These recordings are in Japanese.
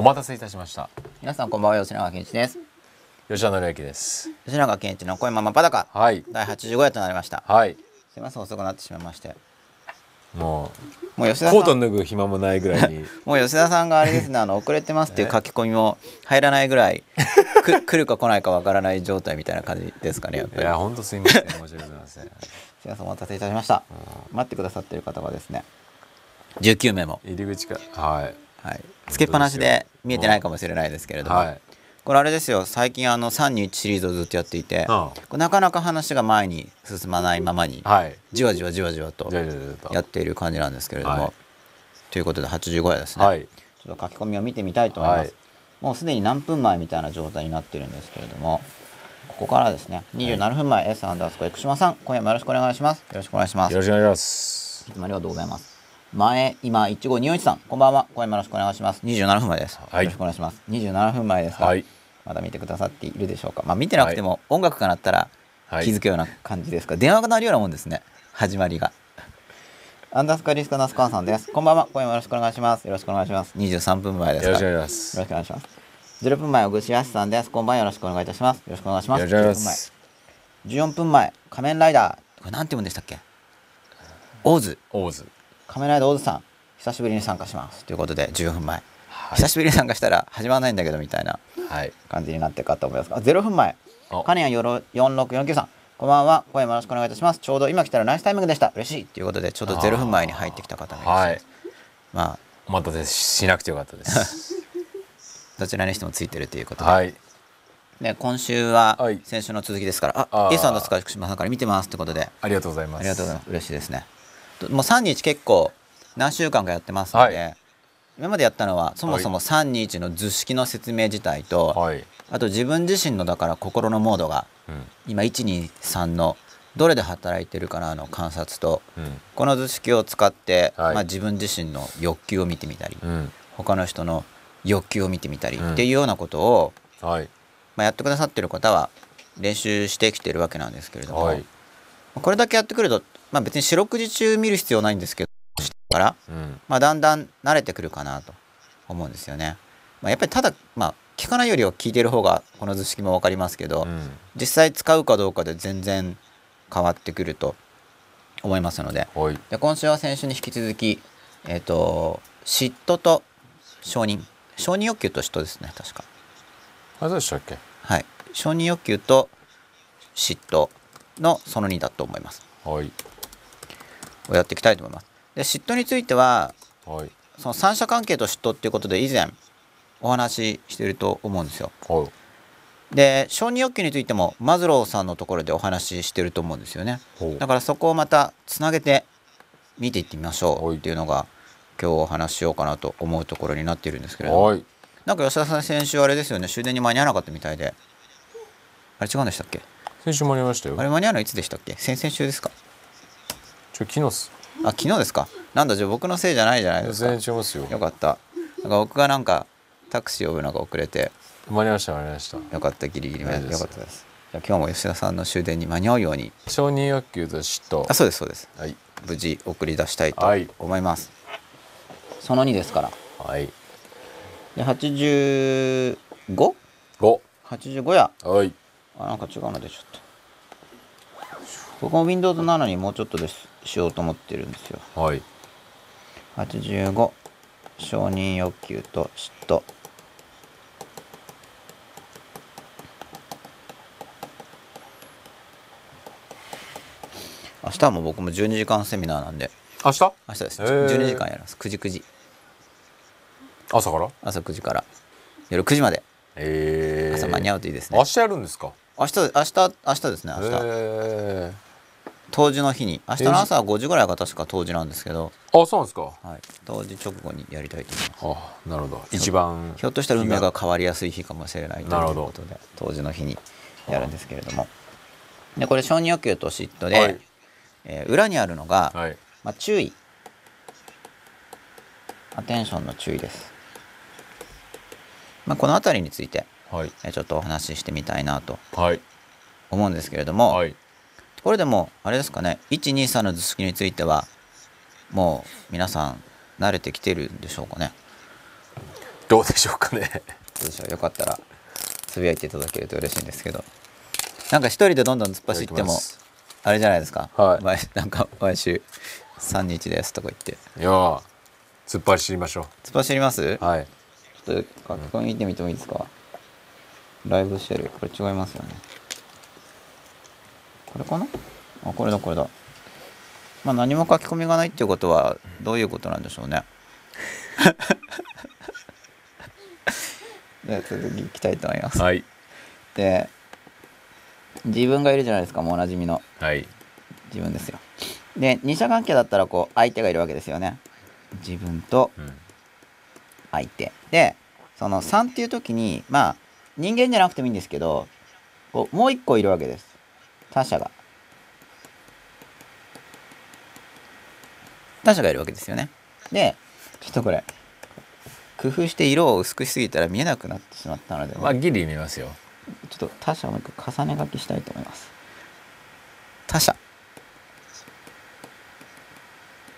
お待たせいたしました。皆さんこんばんは吉永健一です。吉田紀之です。吉永健一の声ままパダカ。はい。第85夜となりました。はい。すいません遅くなってしまいまして。ももう吉うコート脱ぐ暇もないぐらいに。もう吉田さんがあれですねあの遅れてますっていう書き込みも入らないぐらい く来るか来ないかわからない状態みたいな感じですかねやっぱり。いや本当すいません申し訳ございません。すいませんお待たせいたしました。待ってくださってる方がですね19名も。入り口かはいはい。つけっぱなしで見えてないかもしれないですけれども、はい。これあれですよ。最近あの321シリーズをずっとやっていて、うんなかなか話が前に進まないままにはい。じわじわじわじわとやっている感じなんですけれども、はい。ということで85夜ですね、はい。ちょっと書き込みを見てみたいと思います、はい。もうすでに何分前みたいな状態になってるんですけれどもここからですね。27分前、S アンダースコ生島さん今夜もよろしくお願いします。よろしくお願いします。よろしくお願いします。いつもありがとうございます前今15241さんこんばんは。今夜もよろしくお願いします。27分前です、はい。よろしくお願いします。27分前ですが、はい。まだ見てくださっているでしょうか。まあ見てなくても音楽が鳴ったらはい。気づくような感じですか、電話が鳴るようなもんですね。始まりが。アンダースカリスカナスカンさんです。こんばんは。今夜もよろしくお願いします。よろしくお願いします。23分前ですか。よろしくお願いしまよすろしくお願いします。0分前小串康さんです。こんばんはよろしくお願いいたします。よろしくお願いします。よろしくお願いします10分前14分前仮面ライダー。これなんて読むんでしたっけ？オーズ。オーズ仮面ライダーオーズさん久しぶりに参加します。ということで14分前、はい。久しぶりに参加したら始まらないんだけどみたいなはい。感じになってるかと思います。が0分前。お。カネヤンよろ4649さん。こんばんは。声もよろしくお願いいたします。ちょうど今来たらナイスタイミングでした。嬉しい。ということでちょうど0分前に入ってきた方がいらっしゃいます。まあ。お待たせしなくてよかったです。どちらにしてもついてるということで,、はい。で今週ははい。先週の続きですから、あー。あ A さんと塚福島さんから見てますってことで。ありがとうございます。ありがとうございます。嬉しいですね。ともう3日結構何週間かやってますので、はい。今までやったのはそもそも321の図式の説明自体と、はい。あと自分自身のだから心のモードがうん。今123のどれで働いてるかなの観察とうん。この図式を使って、はい。まあ、自分自身の欲求を見てみたり、うん。他の人の欲求を見てみたりうん。っていうようなことを、はい。まあ、やってくださってる方は練習してきてるわけなんですけれども、はい。これだけやってくると、まあ、別に四六時中見る必要ないんですけどから、うん。まあ、だんだん慣れてくるかなと思うんですよね。まあ、やっぱりただ、まあ、聞かないよりは聞いてる方がこの図式も分かりますけど、うん。実際使うかどうかで全然変わってくると思いますので。はい。で今週は先週に引き続き、えー、と嫉妬と承認。承認欲求と嫉妬ですね確か。あそうでしたっけ？はい。承認欲求と嫉妬のその2だと思います。はいをやっていきたいと思います。で嫉妬についてははい。その三者関係と嫉妬っていうことで以前お話ししていると思うんですよ。はい。で承認欲求についてもマズローさんのところでお話ししてると思うんですよね。だからそこをまたつなげて見ていってみましょはい。うっていうのが今日お話ししようかなと思うところになっているんですけれども。はい。なんか吉田さん先週あれですよね。終電に間に合わなかったみたいで。あれ違うんでしたっけ？先週もありましたよ。あれ間に合うのいつでしたっけ？先々週ですか？昨日っす。あ昨日ですか？なんだじゃあ僕のせいじゃないじゃないですか。全然違いますよ。よかった。なんか僕がなんかタクシー呼ぶのが遅れて。間に合いました間に合いましたよかったギリギリめよ大丈夫です。かったです。じゃあ今日も吉田さんの終電に間に合うように。承認欲求と嫉妬あそうですそうです。はい。無事送り出したいとはい。思います、その2ですから。はい。で 85?85 5や。はい。あなんか違うの出ちゃった。僕も Windows7 にもうちょっとですしようと思ってるんですよ。はい。85承認欲求と嫉妬。明日はもう僕も12時間セミナーなんで。明日？明日です。へー。12時間やります。9時9時。朝から？朝9時から。夜9時まで。ええ朝間に合うといいですね。明日やるんですか？明日明日明日ですね明日、え当時の日に明日の朝は5時ぐらいが確か当時なんですけど、あそうなんですか。はい、当時直後にやりたいと思います。あなるほど。一番ひょっとしたら運命が変わりやすい日かもしれないということで当時の日にやるんですけれども。でこれ承認欲求と嫉妬で、はい。えー裏にあるのが、はい。まあ、注意。アテンションの注意です、まあ、この辺りについてはい。えーちょっとお話ししてみたいなとはい。思うんですけれども、はいこれでもあれですかね。123の図式についてはもう皆さん慣れてきてるんでしょうかね。どうでしょうかね。どうでしょう。よかったらつぶやいていただけると嬉しいんですけど。なんか一人でどんどん突っ走ってもあれじゃないですか、はい。毎なんか毎週3日ですとか言って。いやー突っ走りましょ突っ走ります、うはい。ちょっと書き込み見てみてもいいですか、ライブしてる。これ違いますよねこれかな？あこれだこれだ。まあ何も書き込みがないっていうことはどういうことなんでしょうね。では続きいきたいと思います、はい。で自分がいるじゃないですかもうおなじみの。はい。自分ですよ。で二者関係だったらこう相手がいるわけですよね。自分とうん。相手。でその3っていう時にまあ人間じゃなくてもいいんですけどこうもう一個いるわけです他者が。他者がいるわけですよね。でちょっとこれ工夫して色を薄くしすぎたら見えなくなってしまったので、まあギリ見ますよ。ちょっと他者をもう一回重ね書きしたいと思います。他者。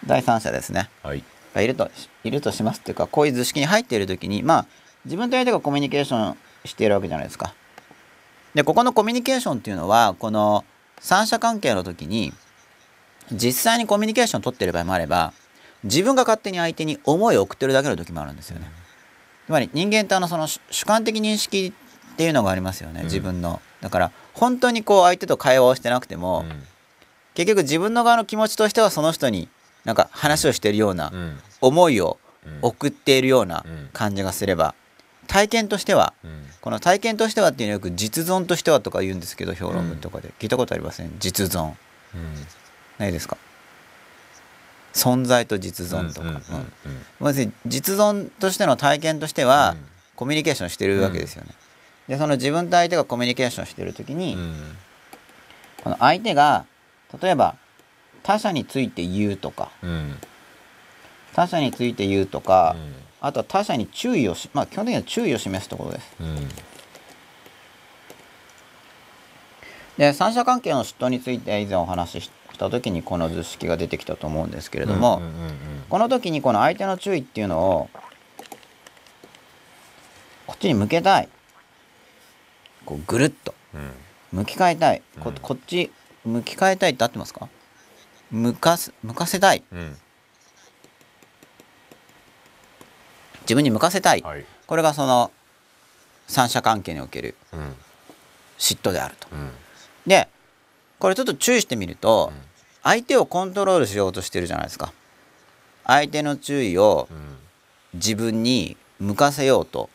第三者ですね。はい。がいるといるとしますっていうかこういう図式に入っている時にまあ自分と相手がコミュニケーションしているわけじゃないですか。でここのコミュニケーションっていうのはこの三者関係の時に実際にコミュニケーションを取っている場合もあれば自分が勝手に相手に思いを送ってるだけの時もあるんですよね。つまり人間ってあのその主主観的認識っていうのがありますよねうん。自分の。だから本当にこう相手と会話をしてなくても、結局自分の側の気持ちとしてはその人になんか話をしているような思いをうん。送っているようなうん。感じがすれば体験としてはうん。この体験としてはっていうのはよく実存としてはとか言うんですけど評論文とかで。聞いたことありません？実存。うん。ないですか？存在と実存とか、実存としての体験としてはコミュニケーションしてるわけですよね。でその自分と相手がコミュニケーションしてる時に、うん。この相手が例えば他者について言うとか。うん。他者について言うとか、うんあとは他者に注意をしまあ基本的には注意を示すところです。うん。で三者関係の嫉妬について以前お話しした時にこの図式が出てきたと思うんですけれども、この時にこの相手の注意っていうのをこっちに向けたい。こうぐるっと。うん。向き変えたい。こうん。こっち向き変えたいって合ってますか？向かす向かせたい。うん自分に向かせたい、はい。これがその三者関係におけるうん。嫉妬であると。うん。でこれちょっと注意してみると、うん。相手をコントロールしようとしてるじゃないですか。相手の注意をうん。自分に向かせようと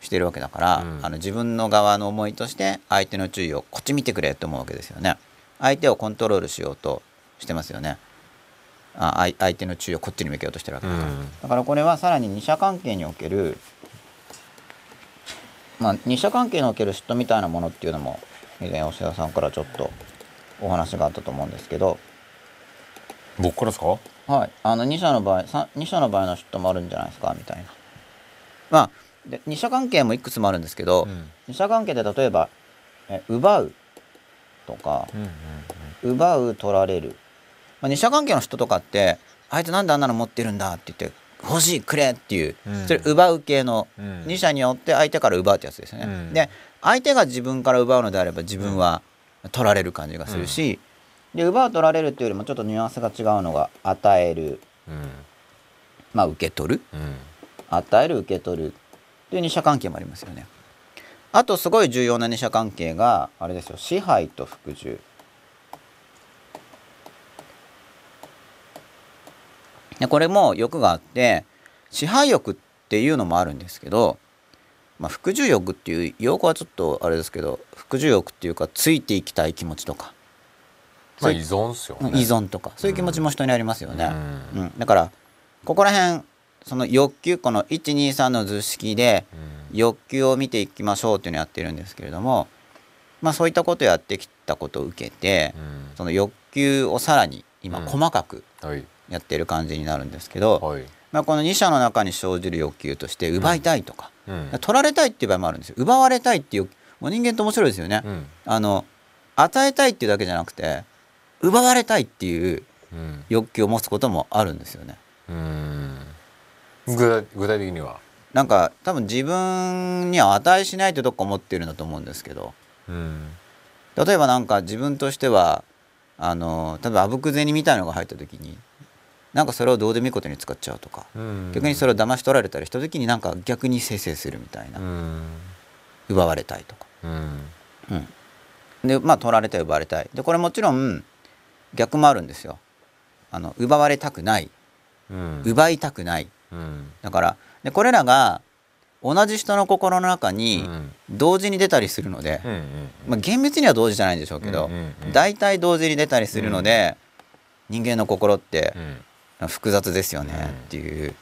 してるわけだから、うん。あの自分の側の思いとして相手の注意をこっち見てくれと思うわけですよね。相手をコントロールしようとしてますよねあ相相手の注意をこっちに向けようとしてるわけだから、うん。だからこれはさらに二者関係におけるまあ二者関係における嫉妬みたいなものっていうのも以前吉田さんからちょっとお話があったと思うんですけど。僕からですか？はい、あの2社の場合さ2社の場合の嫉妬もあるんじゃないですか？みたいな。まあで2社関係もいくつもあるんですけど、うん。二者関係で例えばえ奪うとかうん。奪う取られる、まあ、二者関係の人とかって相手なんであんなの持ってるんだって言って欲しいくれっていう、うん。それ奪う系のうん。二者によって相手から奪うってやつですよね、うん。で相手が自分から奪うのであれば自分は取られる感じがするし、で奪う取られるっていうよりもちょっとニュアンスが違うのが与えるうん。まあ受け取る。うん。与える受け取るという二者関係もありますよね。あとすごい重要な二者関係があれですよ。支配と服従でこれも欲があって支配欲っていうのもあるんですけど、まあ、服従欲っていう用語はちょっとあれですけど服従欲っていうかついていきたい気持ちとか。まあ依存っすよね。依存とか。そういう気持ちも人にありますよね。うん。うん、だからここら辺その欲求この123の図式でうん。欲求を見ていきましょうっていうのをやってるんですけれども、まあ、そういったことをやってきたことを受けてうん。その欲求をさらに今うん。細かくはいやってる感じになるんですけど、はい。まあ、この2者の中に生じる欲求として奪いたいとか、うん。取られたいっていう場合もあるんですよ。奪われたいっていうもう人間って面白いですよね。うん。あの与えたいっていうだけじゃなくて奪われたいっていううん。欲求を持つこともあるんですよね。うん。具体具体的には？なんか多分自分には値しないってどっか思ってるんだと思うんですけどうん。例えばなんか自分としてはあの例えばあぶく銭みたいのが入った時になんかそれをどうでもいいことに使っちゃうとか、うん。逆にそれを騙し取られたりした時になんか逆に生成するみたいな、うん。奪われたいとか、うん。うん、でまあ取られたい奪われたい。でこれもちろん逆もあるんですよ。あの奪われたくない。うん。奪いたくない。うん。だからでこれらが同じ人の心の中うにん。同時に出たりするので、うんまあ、厳密には同時じゃないんでしょうけど、大体同時に出たりするので、人間の心ってうん複雑ですよねうん。っていう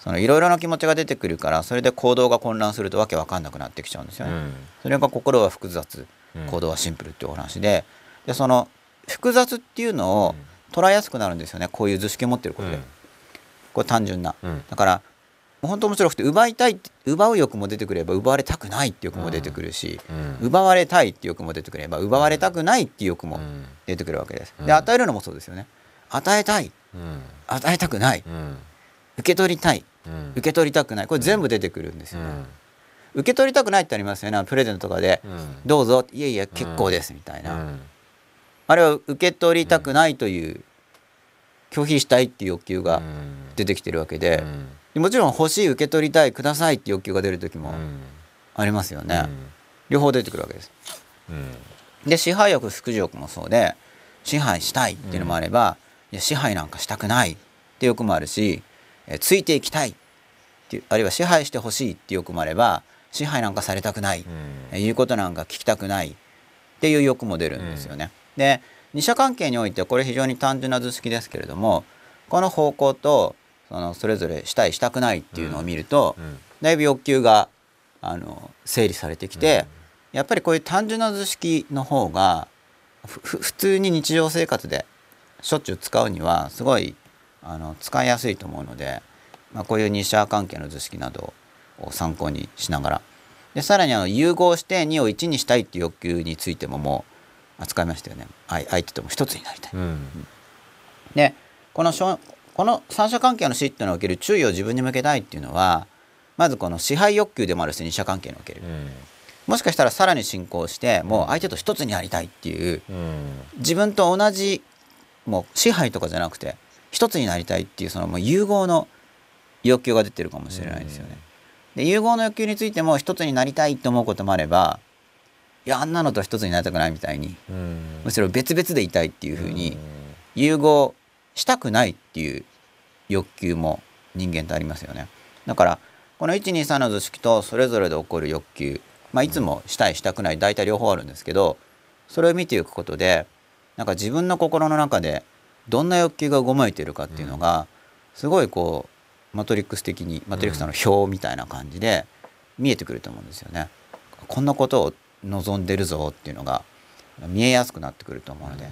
そのいろいろな気持ちが出てくるからそれで行動が混乱するとわけわかんなくなってきちゃうんですよね。うん。それが心は複雑うん。行動はシンプルっていうお話ででその複雑っていうのを捉えやすくなるんですよねこういう図式を持ってることで、これ単純な。うん。だから本当面白くて奪いたい奪う欲も出てくれば奪われたくないって欲も出てくるし、うん。奪われたいって欲も出てくれば奪われたくないって欲もうん。出てくるわけです。うん。で与えるのもそうですよね。与えたい。うん与えたくない。うん受け取りたい。うん。受け取りたくない。これ全部出てくるんですよね。うん。受け取りたくないってありますよねプレゼントとかで。うん「どうぞ」いやいや結構です」みたいな、うん。あれは受け取りたくないという拒否したいっていう欲求が出てきてるわけで。もちろん欲しい受け取りたいくださいって欲求が出る時もうん。ありますよね、うん。両方出てくるわけです。うん。で支配欲副次欲もそうで支配したいっていうのもあれば、いや支配なんかしたくないって欲もあるしえついていきたいってあるいは支配してほしいって欲もあれば支配なんかされたくない、うん。え言うことなんか聞きたくないっていう欲も出るんですよね。で二者関係においてはこれ非常に単純な図式ですけれどもこの方向とそのそれぞれしたいしたくないっていうのを見ると、うん。だいぶ欲求があの整理されてきて、やっぱりこういう単純な図式の方が普通に日常生活でしょっちゅう使うにはすごいあの使いやすいと思うので、まあ、こういう二者関係の図式などを参考にしながら。でさらにあの融合して2を1にしたいっていう欲求についてももう扱いましたよね。相相手とも一つになりたい。うん。でこのしょこの三者関係の死っていうのにおける注意を自分に向けたいっていうのはまずこの支配欲求でもあるし二者関係における。うん。もしかしたらさらに進行してもう相手と一つになりたいっていううん。自分と同じもう支配とかじゃなくて一つになりたいっていうそのもう融合の欲求が出てるかもしれないですよね。で融合の欲求についても一つになりたいと思うこともあればいやあんなのと一つになりたくないみたいにうんむしろ別々でいたいっていうふうにん融合したくないっていう欲求も人間ってありますよね。だからこの123の図式とそれぞれで起こる欲求、まあ、いつもしたいしたくない大体両方あるんですけどそれを見ていくことでなんか自分の心の中でどんな欲求がごめいてるかっていうのがすごいこうマトリックス的にマトリックスの表みたいな感じで見えてくると思うんですよね。こんなことを望んでるぞっていうのが見えやすくなってくると思うので、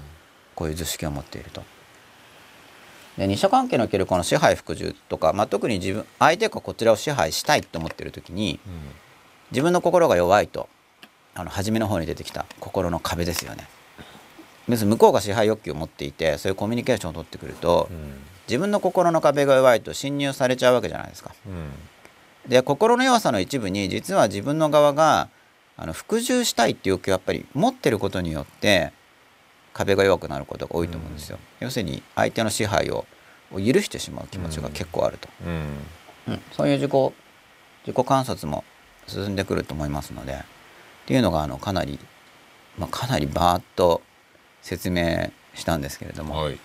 こういう図式を持っていると。で二者関係におけるこの支配服従とか、まあ、特に自分相手がこちらを支配したいと思っている時に自分の心が弱いとあの初めの方に出てきた心の壁ですよね。要するに向こうが支配欲求を持っていてそういうコミュニケーションを取ってくるとうん。自分の心の壁が弱いと侵入されちゃうわけじゃないですか。うん。で心の弱さの一部に実は自分の側があの服従したいっていう欲求をやっぱり持ってることによって壁が弱くなることが多いと思うんですよ。要するに相手の支配をを許してしまう気持ちが結構あると、うん。うん。そういう自己自己観察も進んでくると思いますのでっていうのがあのかなり、まあ、かなりバーッと説明したんですけれども、はい。っ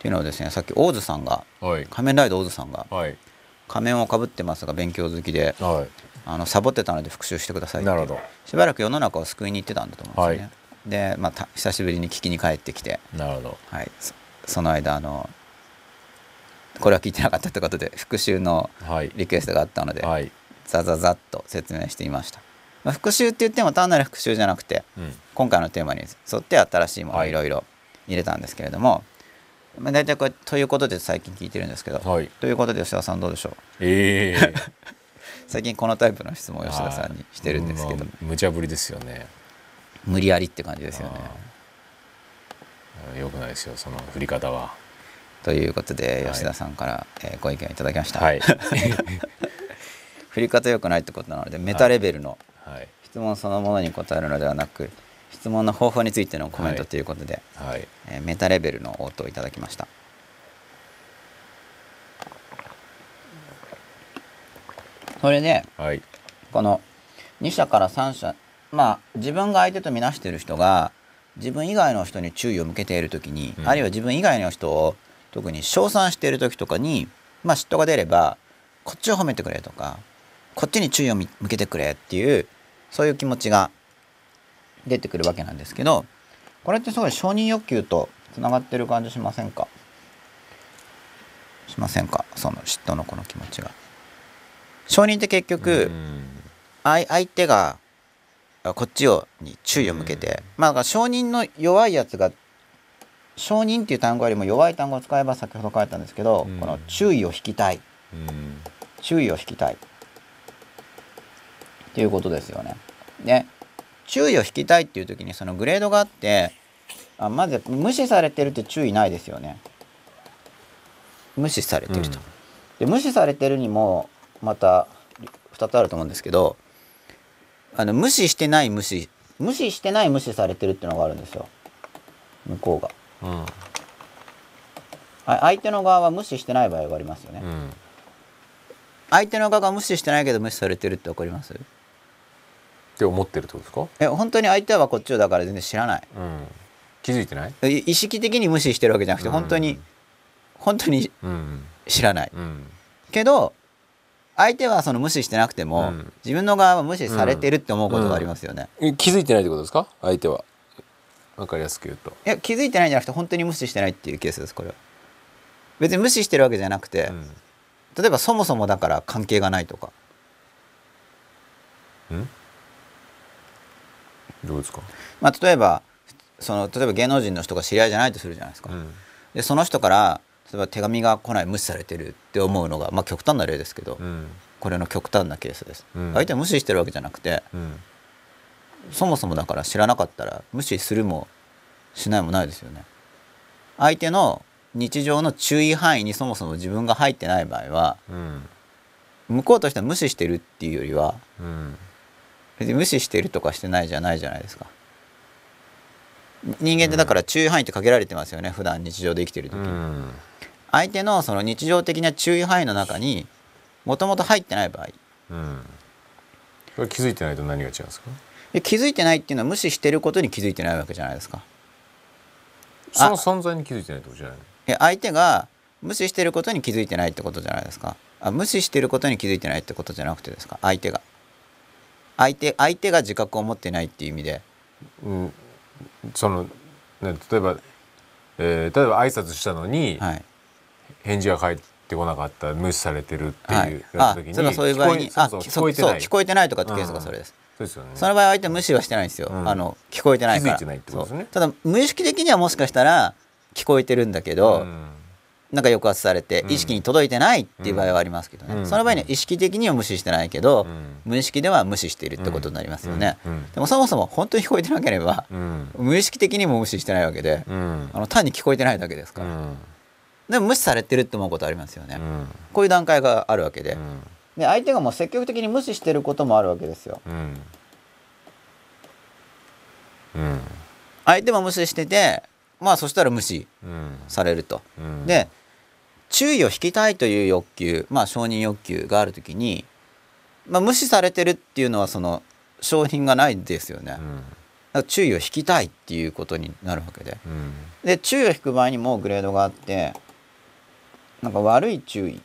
ていうのをですねさっき大津さんがはい。仮面ライダー大津さんがはい。仮面をかぶってますが勉強好きではあのサボってたので復習してくださいっていなるほど。しばらく世の中を救いに行ってたんだと思うんですよね。で、まあた、久しぶりに聞きに帰ってきて、なるほど。はい、そその間あのこれは聞いてなかったということで復習のはい。リクエストがあったので、はい。ザザザッと説明していました。まあ、復習って言っても単なる復習じゃなくてうん今回のテーマに沿って新しいものをはい。いろいろ入れたんですけれども、まあ、大体これということで最近聞いてるんですけど、はい。ということで吉田さんどうでしょう？ええ。最近このタイプの質問を吉田さんにしてるんですけど、まあ無茶ぶりですよね。無理やりって感じですよね。よくないですよその振り方は。ということではい。吉田さんから、えーご意見をいただきました。はい。振 振り方良くないってことなのでメタレベルのはい。質問そのものに答えるのではなく質問の方法についてのコメントはい。ということで、はい。えーメタレベルの応答をいただきました。それではい。この2社から3社まあ自分が相手と見なしている人が自分以外の人に注意を向けている時に、うん。あるいは自分以外の人を特に称賛している時とかに、まあ、嫉妬が出ればこっちを褒めてくれとかこっちに注意を向けてくれっていうそういう気持ちが出てくるわけなんですけどこれってすごい承認欲求とつながってる感じしませんか？しませんか？その嫉妬のこの気持ちが。承認って結局、うん。相相手があこっちをに注意を向けて、まあだから承認の弱いやつが承認っていう単語よりも弱い単語を使えば先ほど書いたんですけど、うん。この注意を引きたい。うん。注意を引きたい。っていうことですよね。で注意を引きたいっていう時にそのグレードがあってあまず無視されてるって注意ないですよね。無視されてると。で無視されてるにもまた2つあると思うんですけどあの無視してない無視無視してない無視されてるっていうのがあるんですよ向こうが。うんあ相手の側は無視してない場合がありますよね。うん相手の側が無視してないけど無視されてるって分かります？って思ってるってことですか？え本当に相手はこっちをだから全然知らない。うん。気づいてない？い意識的に無視してるわけじゃなくてうん。本当に本当にうん。知らない。うん。けど相手はその無視してなくても、うん。自分の側は無視されてるって思うことがありますよね、え気づいてないってことですか？相手は。わかりやすく言うと。いや気づいてないんじゃなくて本当に無視してないっていうケースですこれは。別に無視してるわけじゃなくて、うん。例えばそもそもだから関係がないとか。うんどうですか？まあ例えばその例えば芸能人の人が知り合いじゃないとするじゃないですか、うん。でその人から例えば手紙が来ない無視されてるって思うのがまあ極端な例ですけど、うん。これの極端なケースです、うん。相手は無視してるわけじゃなくてうん。そもそもだから知らなかったら無視するもしないもないですよね。相手の日常の注意範囲にそもそも自分が入ってない場合はうん。向こうとしては無視してるっていうよりはうん別に無視してるとかしてないじゃないじゃないですか。人間ってだから注意範囲って限られてますよね普段日常で生きてる時。に、うん。相手のその日常的な注意範囲の中にもともと入ってない場合。うん。これ気づいてないと何が違うんですか？で気づいてないっていうのは無視してることに気づいてないわけじゃないですか。その存在に気づいてないってことじゃないの？え相手が無視してることに気づいてないってことじゃないですか。あ無視してることに気づいてないってことじゃなくてですか相手が相手相手が自覚を持ってないっていう意味で。うん。そのね例えば、えー例えば挨拶したのに、はい。返事が返ってこなかった無視されてるってはい。いうやった時に、あそういう場合にあ聞こえてない。そう聞こえてないとかってケースがそれです、そうですよね。その場合相手は無視はしてないんですよ、うん。あの聞こえてないから。ただ無意識的にはもしかしたら聞こえてるんだけど、うんなんか抑圧されてうん。意識に届いてないっていう場合はありますけどね、うん。その場合には意識的には無視してないけど、うん。無意識では無視しているってことになりますよね、うん。うん。でもそもそも本当に聞こえてなければ、うん。無意識的にも無視してないわけで、うん。あの単に聞こえてないだけですから、うん。でも無視されてるって思うことありますよね、うん。こういう段階があるわけで,、うん。で相手がもう積極的に無視してることもあるわけですよ。相手も無視しててまあそしたら無視うん。されると、うん。で注意を引きたいという欲求まあ承認欲求がある時に、まあ、無視されてるっていうのはその承認がないですよね、うん。ら注意を引きたいっていうことになるわけで。うん。で注意を引く場合にもグレードがあってなんか悪い注意。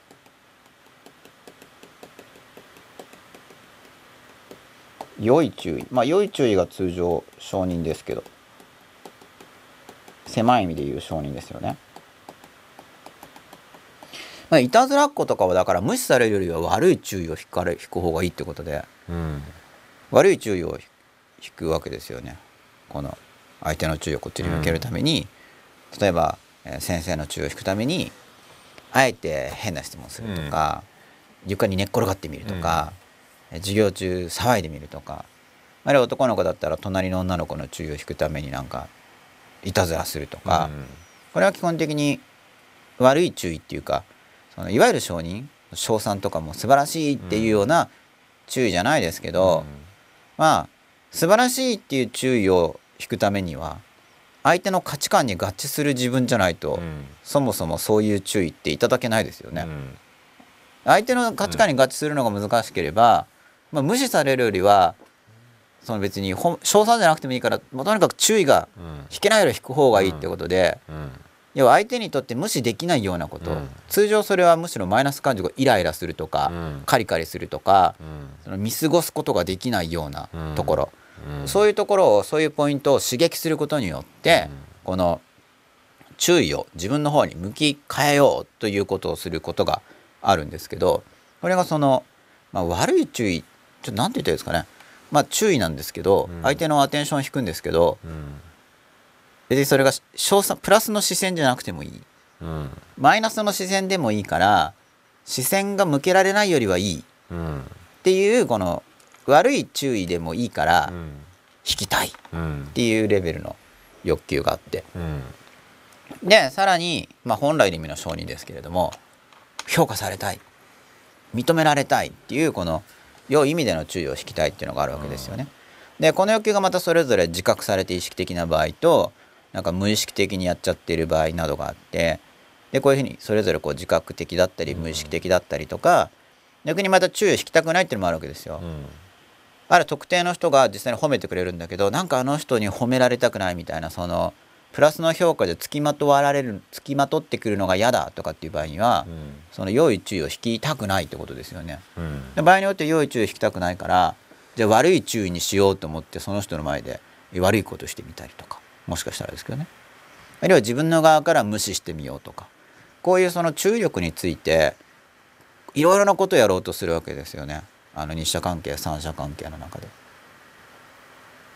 良い注意。まあ良い注意が通常承認ですけど狭い意味で言う承認ですよね。まあ、いたずらっ子とかはだから無視されるよりは悪い注意を引かれ引く方がいいってことで。うん。悪い注意を引くわけですよね。この相手の注意をこっちに向けるために、例えば、えー先生の注意を引くためにあえて変な質問するとか、床に寝っ転がってみるとか、えー授業中騒いでみるとか。あるいは男の子だったら隣の女の子の注意を引くためになんかいたずらするとか、これは基本的に悪い注意っていうかそのいわゆる承認称賛とかも素晴らしいっていうような注意じゃないですけど、まあ素晴らしいっていう注意を引くためには相手の価値観に合致する自分じゃないと、うん。そもそもそういう注意っていただけないですよね。うん。相手の価値観に合致するのが難しければ、まあ、無視されるよりはその別に賞賛じゃなくてもいいからもうとにかく注意がうん。引けないより引く方がいいってことで、うん。要は相手にとって無視できないようなこと、うん。通常それはむしろマイナス感情がイライラするとか、うん。カリカリするとかうん。その見過ごすことができないようなところ、うん。そういうところをそういうポイントを刺激することによって、うん。この注意を自分の方に向き変えようということをすることがあるんですけどこれがその、まあ、悪い注意ちょっと何て言ったらいいですかねまあ注意なんですけど、うん。相手のアテンションを引くんですけどうん。別にそれが賞賛プラスの視線じゃなくてもいい。うん。マイナスの視線でもいいから視線が向けられないよりはいい。っうんていうこの悪い注意でもいいからうん。引きたい。っうん。ていうレベルの欲求があって。うん。でさらに、まあ、本来の意味の承認ですけれども評価されたい。認められたいっていうこの良い意味での注意を引きたいっていうのがあるわけですよね。でこの欲求がまたそれぞれ自覚されて意識的な場合となんか無意識的にやっちゃっている場合などがあってでこういうふうにそれぞれこう自覚的だったり無意識的だったりとか逆にまた注意を引きたくないっていうのもあるわけですよ。うんある特定の人が実際に褒めてくれるんだけどなんかあの人に褒められたくないみたいなそのプラスの評価で付きまとわられる付きまとってくるのが嫌だとかっていう場合には、うん。その良い注意を引きたくないってことですよね。うん。で場合によって良い注意を引きたくないからじゃあ悪い注意にしようと思ってその人の前で悪いことしてみたりとかもしかしたらですけどね。あるいは自分の側から無視してみようとかこういうその注意力についていろいろなことをやろうとするわけですよね。あの二者関係三者関係の中で。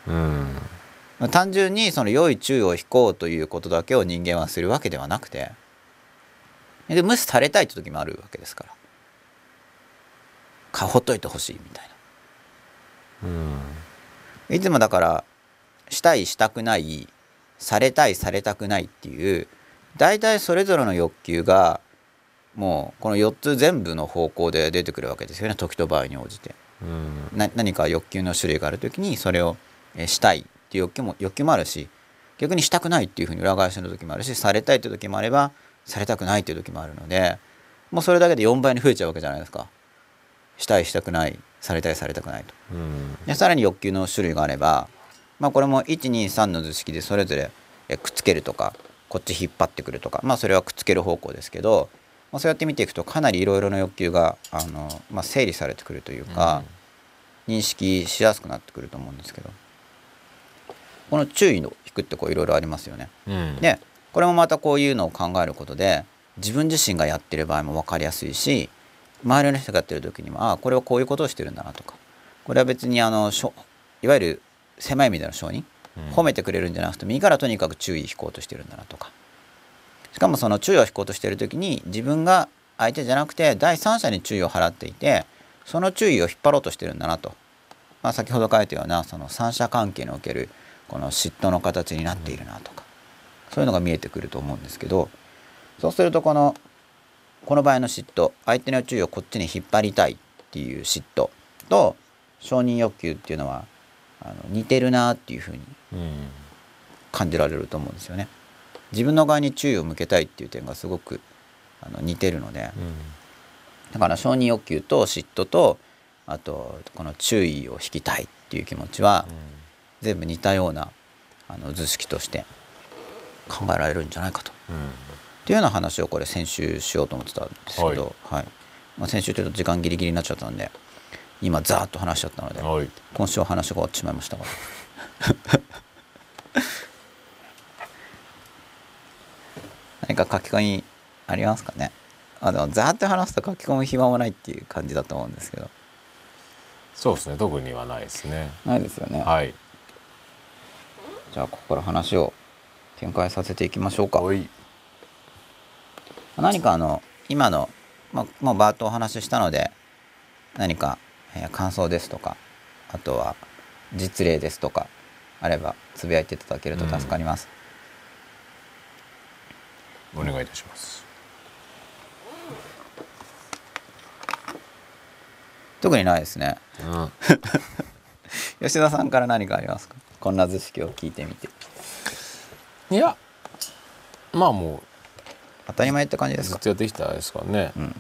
うん。まあ単純にその良い注意を引こうということだけを人間はするわけではなくてで無視されたいって時もあるわけですから。かほっといてほしいみたいうん。ないつもだからしたいしたくないされたいされたくないっていう大体それぞれの欲求がもうこの4つ全部の方向で出てくるわけですよね時と場合に応じて。うん。な何か欲求の種類がある時にそれをえーしたいっていう欲求も欲求もあるし逆にしたくないっていうふうに裏返しの時もあるしされたいって時もあればされたくないっていう時もあるのでもうそれだけで4倍に増えちゃうわけじゃないですか。したいしたくないされたいされたくないと。うん。でさらに欲求の種類があればまあこれも123の図式でそれぞれえくっつけるとかこっち引っ張ってくるとかまあそれはくっつける方向ですけど、まあ、そうやって見ていくとかなりいろいろな欲求があの、まあ、整理されてくるというか、認識しやすくなってくると思うんですけどこの注意の引くってこういろいろありますよね。うん。でこれもまたこういうのを考えることで自分自身がやってる場合も分かりやすいし周りの人がやってる時にもああこれはこういうことをしてるんだなとかこれは別にあのしょいわゆる狭い意味での承認うん。褒めてくれるんじゃなくて右からとにかく注意引こうとしてるんだなとか。しかもその注意を引こうとしてる時に自分が相手じゃなくて第三者に注意を払っていてその注意を引っ張ろうとしてるんだなと、まあ、先ほど書いたようなその三者関係におけるこの嫉妬の形になっているなとか、そういうのが見えてくると思うんですけどそうするとこのこの場合の嫉妬相手の注意をこっちに引っ張りたいっていう嫉妬と承認欲求っていうのはあの似てるなっていうふうに感じられると思うんですよね。自分の側に注意を向けたいっていう点がすごくあの似てるのでだから承認欲求と嫉妬とあとこの注意を引きたいっていう気持ちは全部似たようなあの図式として考えられるんじゃないかと。うん。っていうような話をこれ先週しようと思ってたんですけど、はい。まあ、先週ちょっと時間ギリギリになっちゃったんで今ザーッと話しちゃったのでうんはい。今週は話が終わってしまいましたが。何か書き込みありますかね？あでもザーッと話すと書き込む暇もないっていう感じだと思うんですけど。そうですね。特にはないですね。ないですよね、はいじゃあここから話を展開させていきましょうか。はい。何かあの今の、まあ、もうバーッとお話ししたので何か、えー感想ですとかあとは実例ですとかあればつぶやいていただけると助かります、お願いいたします。特にないですね。うん。吉田さんから何かありますか？こんな図式を聞いてみて。いやまあも当たり前って感じですか？うずっとやってきたですからね、うん。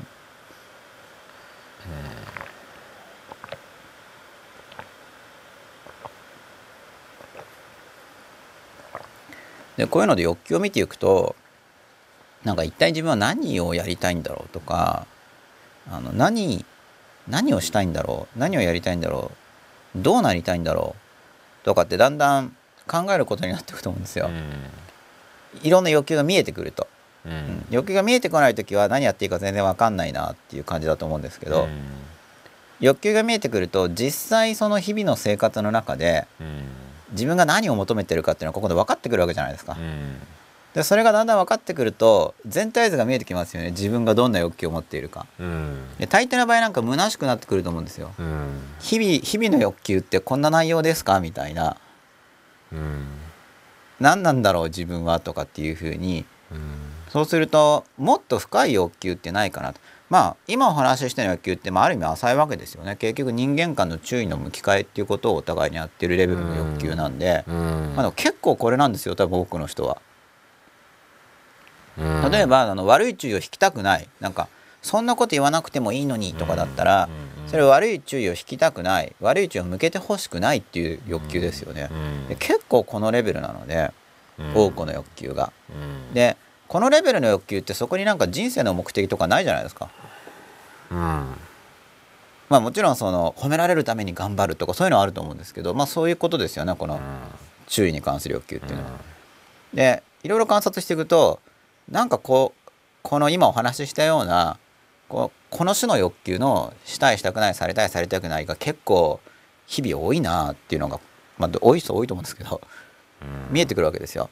でこういうので欲求を見ていくとなんか一体自分は何をやりたいんだろうとかあの何何をしたいんだろう何をやりたいんだろうどうなりたいんだろうとかってだんだん考えることになっていくと思うんですよ。いろんな欲求が見えてくると、うん。うん。欲求が見えてこない時は何やっていいか全然わかんないなっていう感じだと思うんですけど、欲求が見えてくると実際その日々の生活の中でうん。自分が何を求めてるかっていうのはここで分かってくるわけじゃないですか。うんでそれがだんだん分かってくると全体図が見えてきますよね。自分がどんな欲求を持っているか。うん。で大抵の場合なんか虚しくなってくると思うんですよ。うん。日々日々の欲求ってこんな内容ですか？みたいな。うん。何なんだろう？自分は？とかっていうふうに。うん。そうするともっと深い欲求ってないかなと。まあ今お話しした欲求って、まあ、ある意味浅いわけですよね。結局人間間の注意の向き換えっていうことをお互いにやってるレベルの欲求なんで、うん。まあ、でも結構これなんですよ。多分多くの人は。うん。例えばあの悪い注意を引きたくない。なんかそんなこと言わなくてもいいのにとかだったらそれ悪い注意を引きたくない。悪い注意を向けてほしくないっていう欲求ですよね。うんで結構このレベルなのでうん。多くの欲求が。うん。でこのレベルの欲求ってそこになんか人生の目的とかないじゃないですか。うん。まあもちろんその褒められるために頑張るとかそういうのはあると思うんですけどまあそういうことですよねこの注意に関する欲求っていうのは。でいろいろ観察していくとなんかこうこの今お話ししたようなこの種の欲求のしたいしたくないされたいされたくないが結構日々多いなっていうのが、まあ、多い人多いと思うんですけど見えてくるわけですよ。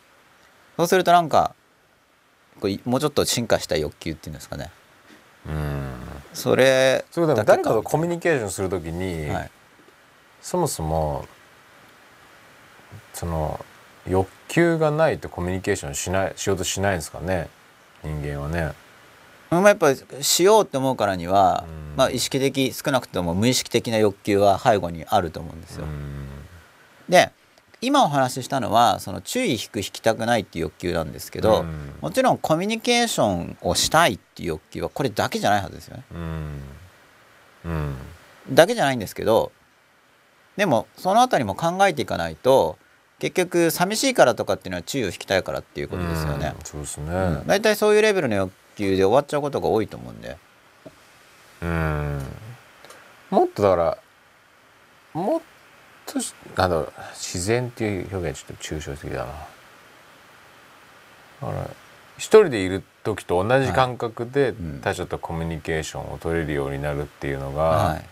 そうするとなんかこうもうちょっと進化した欲求っていうんですかね。うん。それそれだけ誰かとコミュニケーションするときに、はい。そもそもその欲求がないとコミュニケーションしないしようとしないんですかね？人間はね。まあやっぱりしようって思うからには、うんまあ、意識的少なくとも無意識的な欲求は背後にあると思うんですよ。うんで今お話ししたのはその注意引く引きたくないっていう欲求なんですけど、うんもちろんコミュニケーションをしたいっていう欲求はこれだけじゃないはずですよね。うんうんだけじゃないんですけどでもそのあたりも考えていかないと結局寂しいからとかっていうのは注意を引きたいからっていうことですよね。うんそうですね。うん大体そういうレベルの欲求で終わっちゃうことが多いと思うんで。うんもっとだからもっとしなんだろう自然っていう表現ちょっと抽象的だな。だから一人でいる時と同じ感覚でん他者とコミュニケーションを取れるようになるっていうのが、はい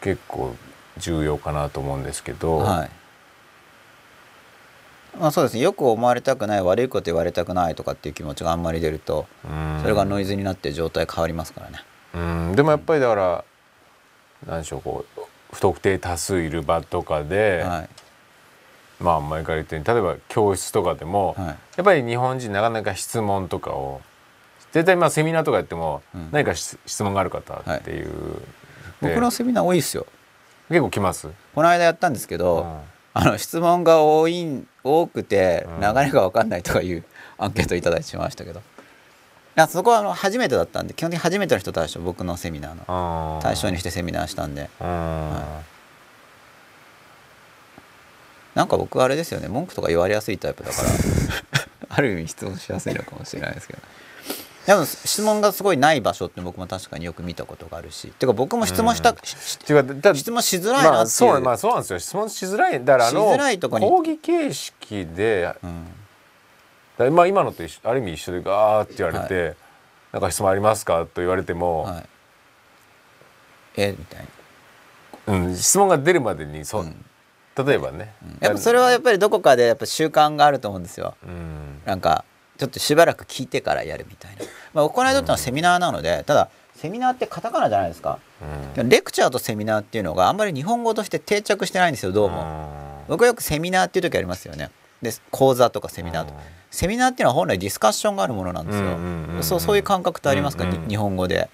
結構重要かなと思うんですけど、はい。まあ、そうですね。よく思われたくない悪いこと言われたくないとかっていう気持ちがあんまり出るとうん。それがノイズになって状態変わりますからね。うん。でもやっぱりだから何でしょうこう不特定多数いる場とかで、はい。まあ前から言ったように例えば教室とかでも、はい。やっぱり日本人なかなか質問とかを絶対まあセミナーとかやってもうん。何か質質問がある方っていう、で僕のセミナー多いですよ。結構来ます、この間やったんですけど、あの質問が多い多くてうん。流れが分かんないとかいう アンケートいただいてしまいましたけど、いやそこはあの初めてだったんで基本的に初めての人対象僕のセミナーの。うん対象にしてセミナーしたんで。うん。なんか僕はあれですよね文句とか言われやすいタイプだから。ある意味質問しやすいのかもしれないですけどでも質問がすごいない場所って僕も確かによく見たことがあるしてか僕も質問した、うん。しし違うだ質問しづらいなっていう、まあそうまあそうなんですよ。質問しづらい。だからあの講義形式でうん。だまあ今のとある意味一緒でガーって言われて、なんか質問ありますかと言われても、はい、えみたいな。うん、質問が出るまでにそ、うん。例えばね、やっぱそれはやっぱりどこかでやっぱ習慣があると思うんですよ。うん。なんかちょっとしばらく聞いてからやるみたいな、まあ、行いとってのはセミナーなのでただセミナーってカタカナじゃないですか。うん。レクチャーとセミナーっていうのがあんまり日本語として定着してないんですよどうも、僕はよくセミナーっていう時ありますよね。で講座とかセミナーと。セミナーっていうのは本来ディスカッションがあるものなんですよ、そうそういう感覚ってありますか、日本語で。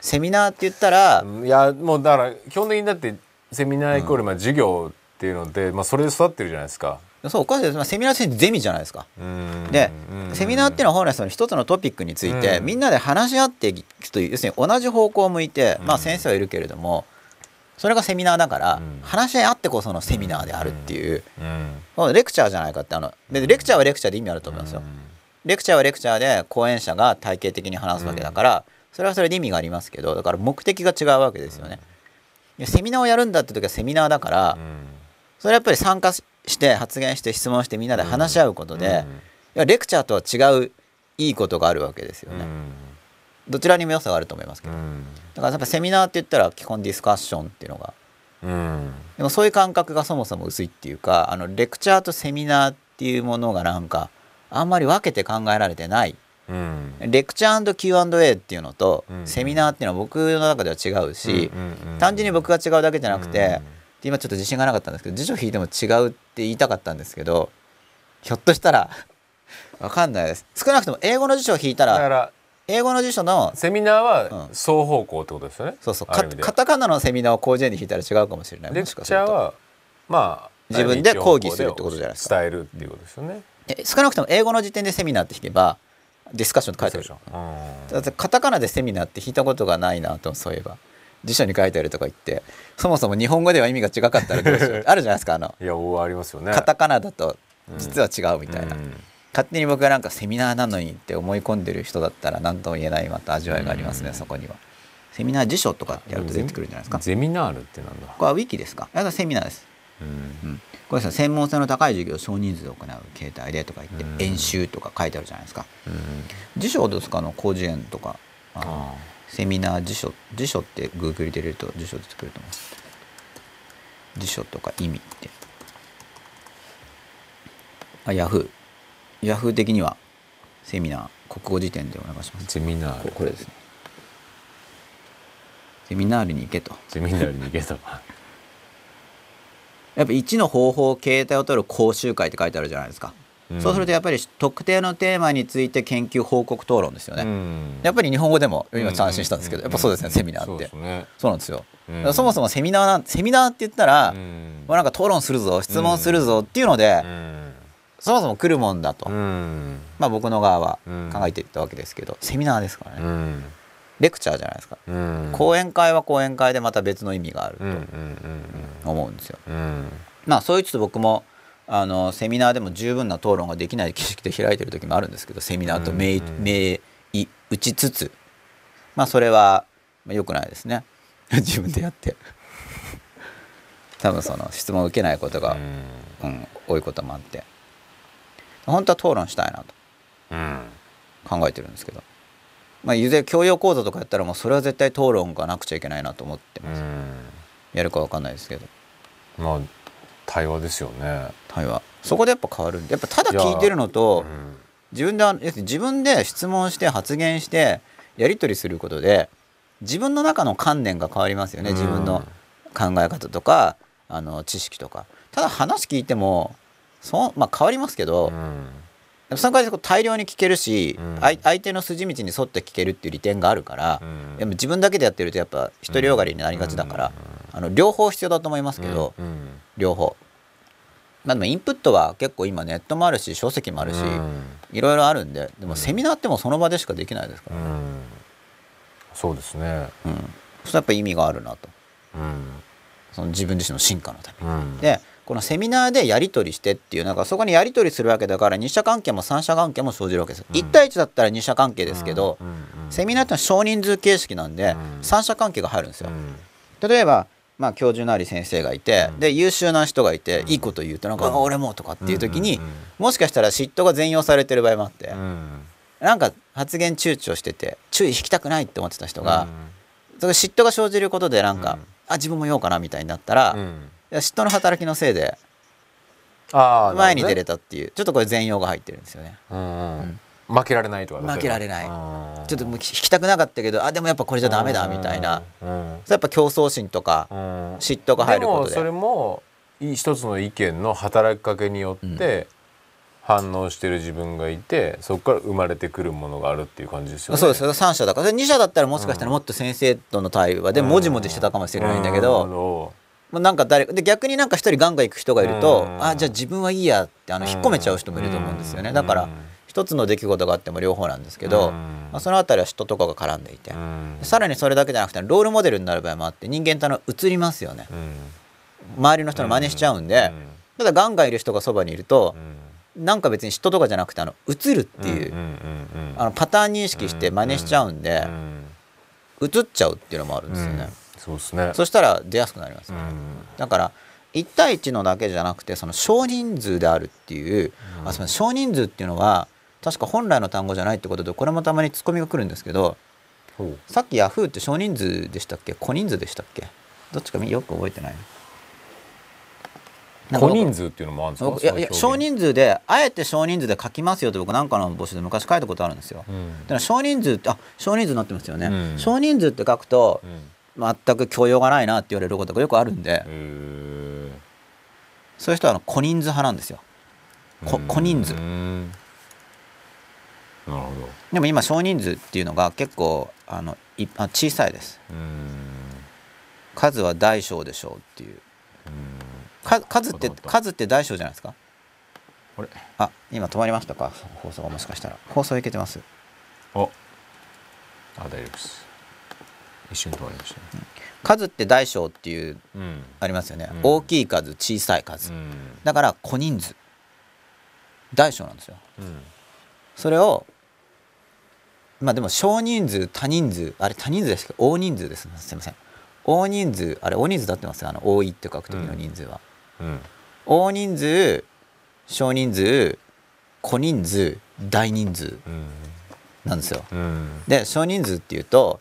セミナーって言ったら、いやもうだから基本的にだってセミナーイコールまあ授業っていうので、まあ、それで育ってるじゃないですか。そうおかしいです、まあ、セミナーってゼミじゃないですか。うん。でうん。セミナーっていうのは本来その一つのトピックについて、うん。みんなで話し合っていくという要するに同じ方向を向いて、まあうん先生はいるけれどもそれがセミナーだから、うん。話し合いあってこそのセミナーであるっていう、レクチャーじゃないかってあのでレクチャーはレクチャーで意味あると思いますよ、レクチャーはレクチャーで講演者が体系的に話すわけだから、それはそれで意味がありますけどだから目的が違うわけですよね。でセミナーをやるんだって時はセミナーだから、うん。それはやっぱり参加しして発言して質問してみんなで話し合うことで、いやレクチャーとは違ういいことがあるわけですようん。ね。どちらにも良さがあると思いますけど、うん。だからやっぱセミナーって言ったら基本ディスカッションっていうのが。うん。でもそういう感覚がそもそも薄いっていうかあのレクチャーとセミナーっていうものがなんかあんまり分けて考えられてない。うん。レクチャー &Q&A っていうのと、うん。セミナーっていうのは僕の中では違うし、うんうんうん単純に僕が違うだけじゃなくて、うん。で今ちょっと自信がなかったんですけど辞書引いても違うって言いたかったんですけどひょっとしたら わかんないです。少なくとも英語の辞書を引いただからら英語の辞書のセミナーはうん。双方向ってことですよね？そうそう。ある意味で。カカタカナのセミナーを広辞苑で引いたら違うかもしれない。レクもしかすると。チャーはまあ自分で講義するってことじゃないですか。伝えるっていうことですよね。え少なくとも英語の時点でセミナーって引けばディスカッションって書いてある。でしょうん。だってカタカナでセミナーって引いたことがないなとそういえば辞書に書いてあるとか言ってそもそも日本語では意味が違かったらどうしよう。あるじゃないですかあの。いやおありますよね。カタカナだと実は違うみたいな、うん。勝手に僕がなんかセミナーなのにって思い込んでる人だったら何とも言えないまた味わいがありますね、うん。そこには。セミナー辞書とかってやると出てくるんじゃないですか？ゼミナールってなんだ？これはウィキですか？あセミナーです、うん。うん、これさ専門性の高い授業を少人数で行う形態でとか言って、うん。演習とか書いてあるじゃないですか。うん。辞書はどうですか？あの広辞苑とか。あセミナー辞書辞書ってグーグルで入れると辞書出てくると思います辞書とか意味って。あヤフーヤフー的にはセミナー国語辞典でお願いします。ゼミナー。ルここれですね。セミナールに行けと。ゼミナールに行けと。やっぱ1の方法形態を取る講習会って書いてあるじゃないですか、うん。そうするとやっぱり特定のテーマについて研究報告討論ですよね、うん。やっぱり日本語でも今三振したんですけど、うやっぱそうですねセミナーって。ね。そうなんですよ、うん。そもそもセミナーなんセミナーって言ったら、うん。まあ、なんか討論するぞ質問するぞっていうので、うん。そもそも来るもんだと、うん。まあ、僕の側はうん。考えていったわけですけど、セミナーですからね、うん。レクチャーじゃないですか、うん。講演会は講演会でまた別の意味があると思うんですよ、まあそう言いつつ僕もあのセミナーでも十分な討論ができない形式で開いてる時もあるんですけどセミナーと銘打ちつつまあそれはまあ良くないですね。自分でやって。多分その質問を受けないことが、うん、多いこともあって。本当は討論したいなうん。と考えてるんですけど。まあいずれ教養講座とかやったらもうそれは絶対討論がなくちゃいけないなと思ってます。やるかわかんないですけど。うんまあ対話ですよね。対話。そこでやっぱ変わるんでやっぱただ聞いてるのとうん。自分で自分で質問して発言してやり取りすることで自分の中の観念が変わりますよね。うん。自分の考え方とかあの知識とか。ただ話聞いてもそう、まあ、変わりますけど、うん。その代わりこう大量に聞けるし、うん。相相手の筋道に沿って聞けるっていう利点があるから、うん。でも自分だけでやってるとやっぱ独りよがりになりがちだから、あの両方必要だと思いますけど、うん両方。まあ、でもインプットは結構今ネットもあるし書籍もあるし、うん。いろいろあるんででもセミナーってもうその場でしかできないですから、うん。そうですね。うん。それやっぱ意味があるなと。うん。その自分自身の進化のために。うん。でこのセミナーでやり取りしてっていうなんかそこにやり取りするわけだから二者関係も三者関係も生じるわけです。よ。うん。1対1だったら二者関係ですけど、うん。うん。セミナーってのは少人数形式なんで、うん。三者関係が入るんですよ。うん。例えばまあ教授なり先生がいて、うん。で優秀な人がいて、うん。いいこと言うとなんか、俺もとかっていう時に、もしかしたら嫉妬が善用されてる場合もあって、うん。なんか発言躊躇してて注意引きたくないって思ってた人が、うん。それ嫉妬が生じることでなんか、うん。あ自分も言おうかなみたいになったら、いうん。や嫉妬の働きのせいで前に出れたっていうちょっとこれ善用が入ってるんですよね。うん負けられないとか負けられない。いちょっともう引きたくなかったけどあでもやっぱこれじゃダメだみたいな、やっぱ競争心とかうん。嫉妬が入ることで。でもそれもい一つの意見の働きかけによって反応してる自分がいてそこから生まれてくるものがあるっていう感じですよね。そうですよ。3社だから。2社だったらもしかしたらもっと先生との対話でもじもじしてたかもしれないんだけど、うんもうなんか誰で逆になんか一人ガンガン行く人がいると、うん。あじゃあ自分はいいやってあの引っ込めちゃう人もいると思うんですよね、うん。だから一つの出来事があっても両方なんですけど、うん。まあ、そのあたりは人とかが絡んでいて、うん。さらにそれだけじゃなくてロールモデルになる場合もあって人間ってあの映りますよね。うん。周りの人の真似しちゃうんで、ただガンガンいる人がそばにいるとう、ん。なんか別に人とかじゃなくてあの映るっていう、あのパターン認識して真似しちゃうんで、うん映っちゃうっていうのもあるんですよね、うん。そうですね。そしたら出やすくなりますよね、うん。だから1対1のだけじゃなくてその少人数であるっていう、あすみません少人数っていうのは確か本来の単語じゃないってことでこれもたまにツッコミが来るんですけどさっきヤフーって少人数でしたっけ？小人数でしたっけ？どっちかよく覚えてない小人数っていうのもあるんですか？僕いやいや少人数であえて少人数で書きますよって僕なんかの募集で昔書いたことあるんですよ。うん。だから少人数ってあ少人数になってますよね、うん。少人数って書くとうん。全く教養がないなって言われることがよくあるんで、へそういう人はあの小人数派なんですよ。小人数。うんなるほど。でも今少人数っていうのが結構あのいあ小さいです。うん。数は大小でしょうっていう。うん。か数って数って大小じゃないですか？あれ？あ今止まりましたか？放送がもしかしたら。放送いけてます。ああ大丈夫です。一瞬止まりましたね。数って大小っていううん。ありますよね、うん。大きい数小さい数、うん。だから小人数。大小なんですよ。うん。それをまあでも少人数多人数あれ多人数ですけ？ど大人数ですすいません。大人数あれ大人数だってますよ。あの多いって書く時の人数は、うん。大人数少人数小人数大人数うんなんですよ。うん。で少人数っていうと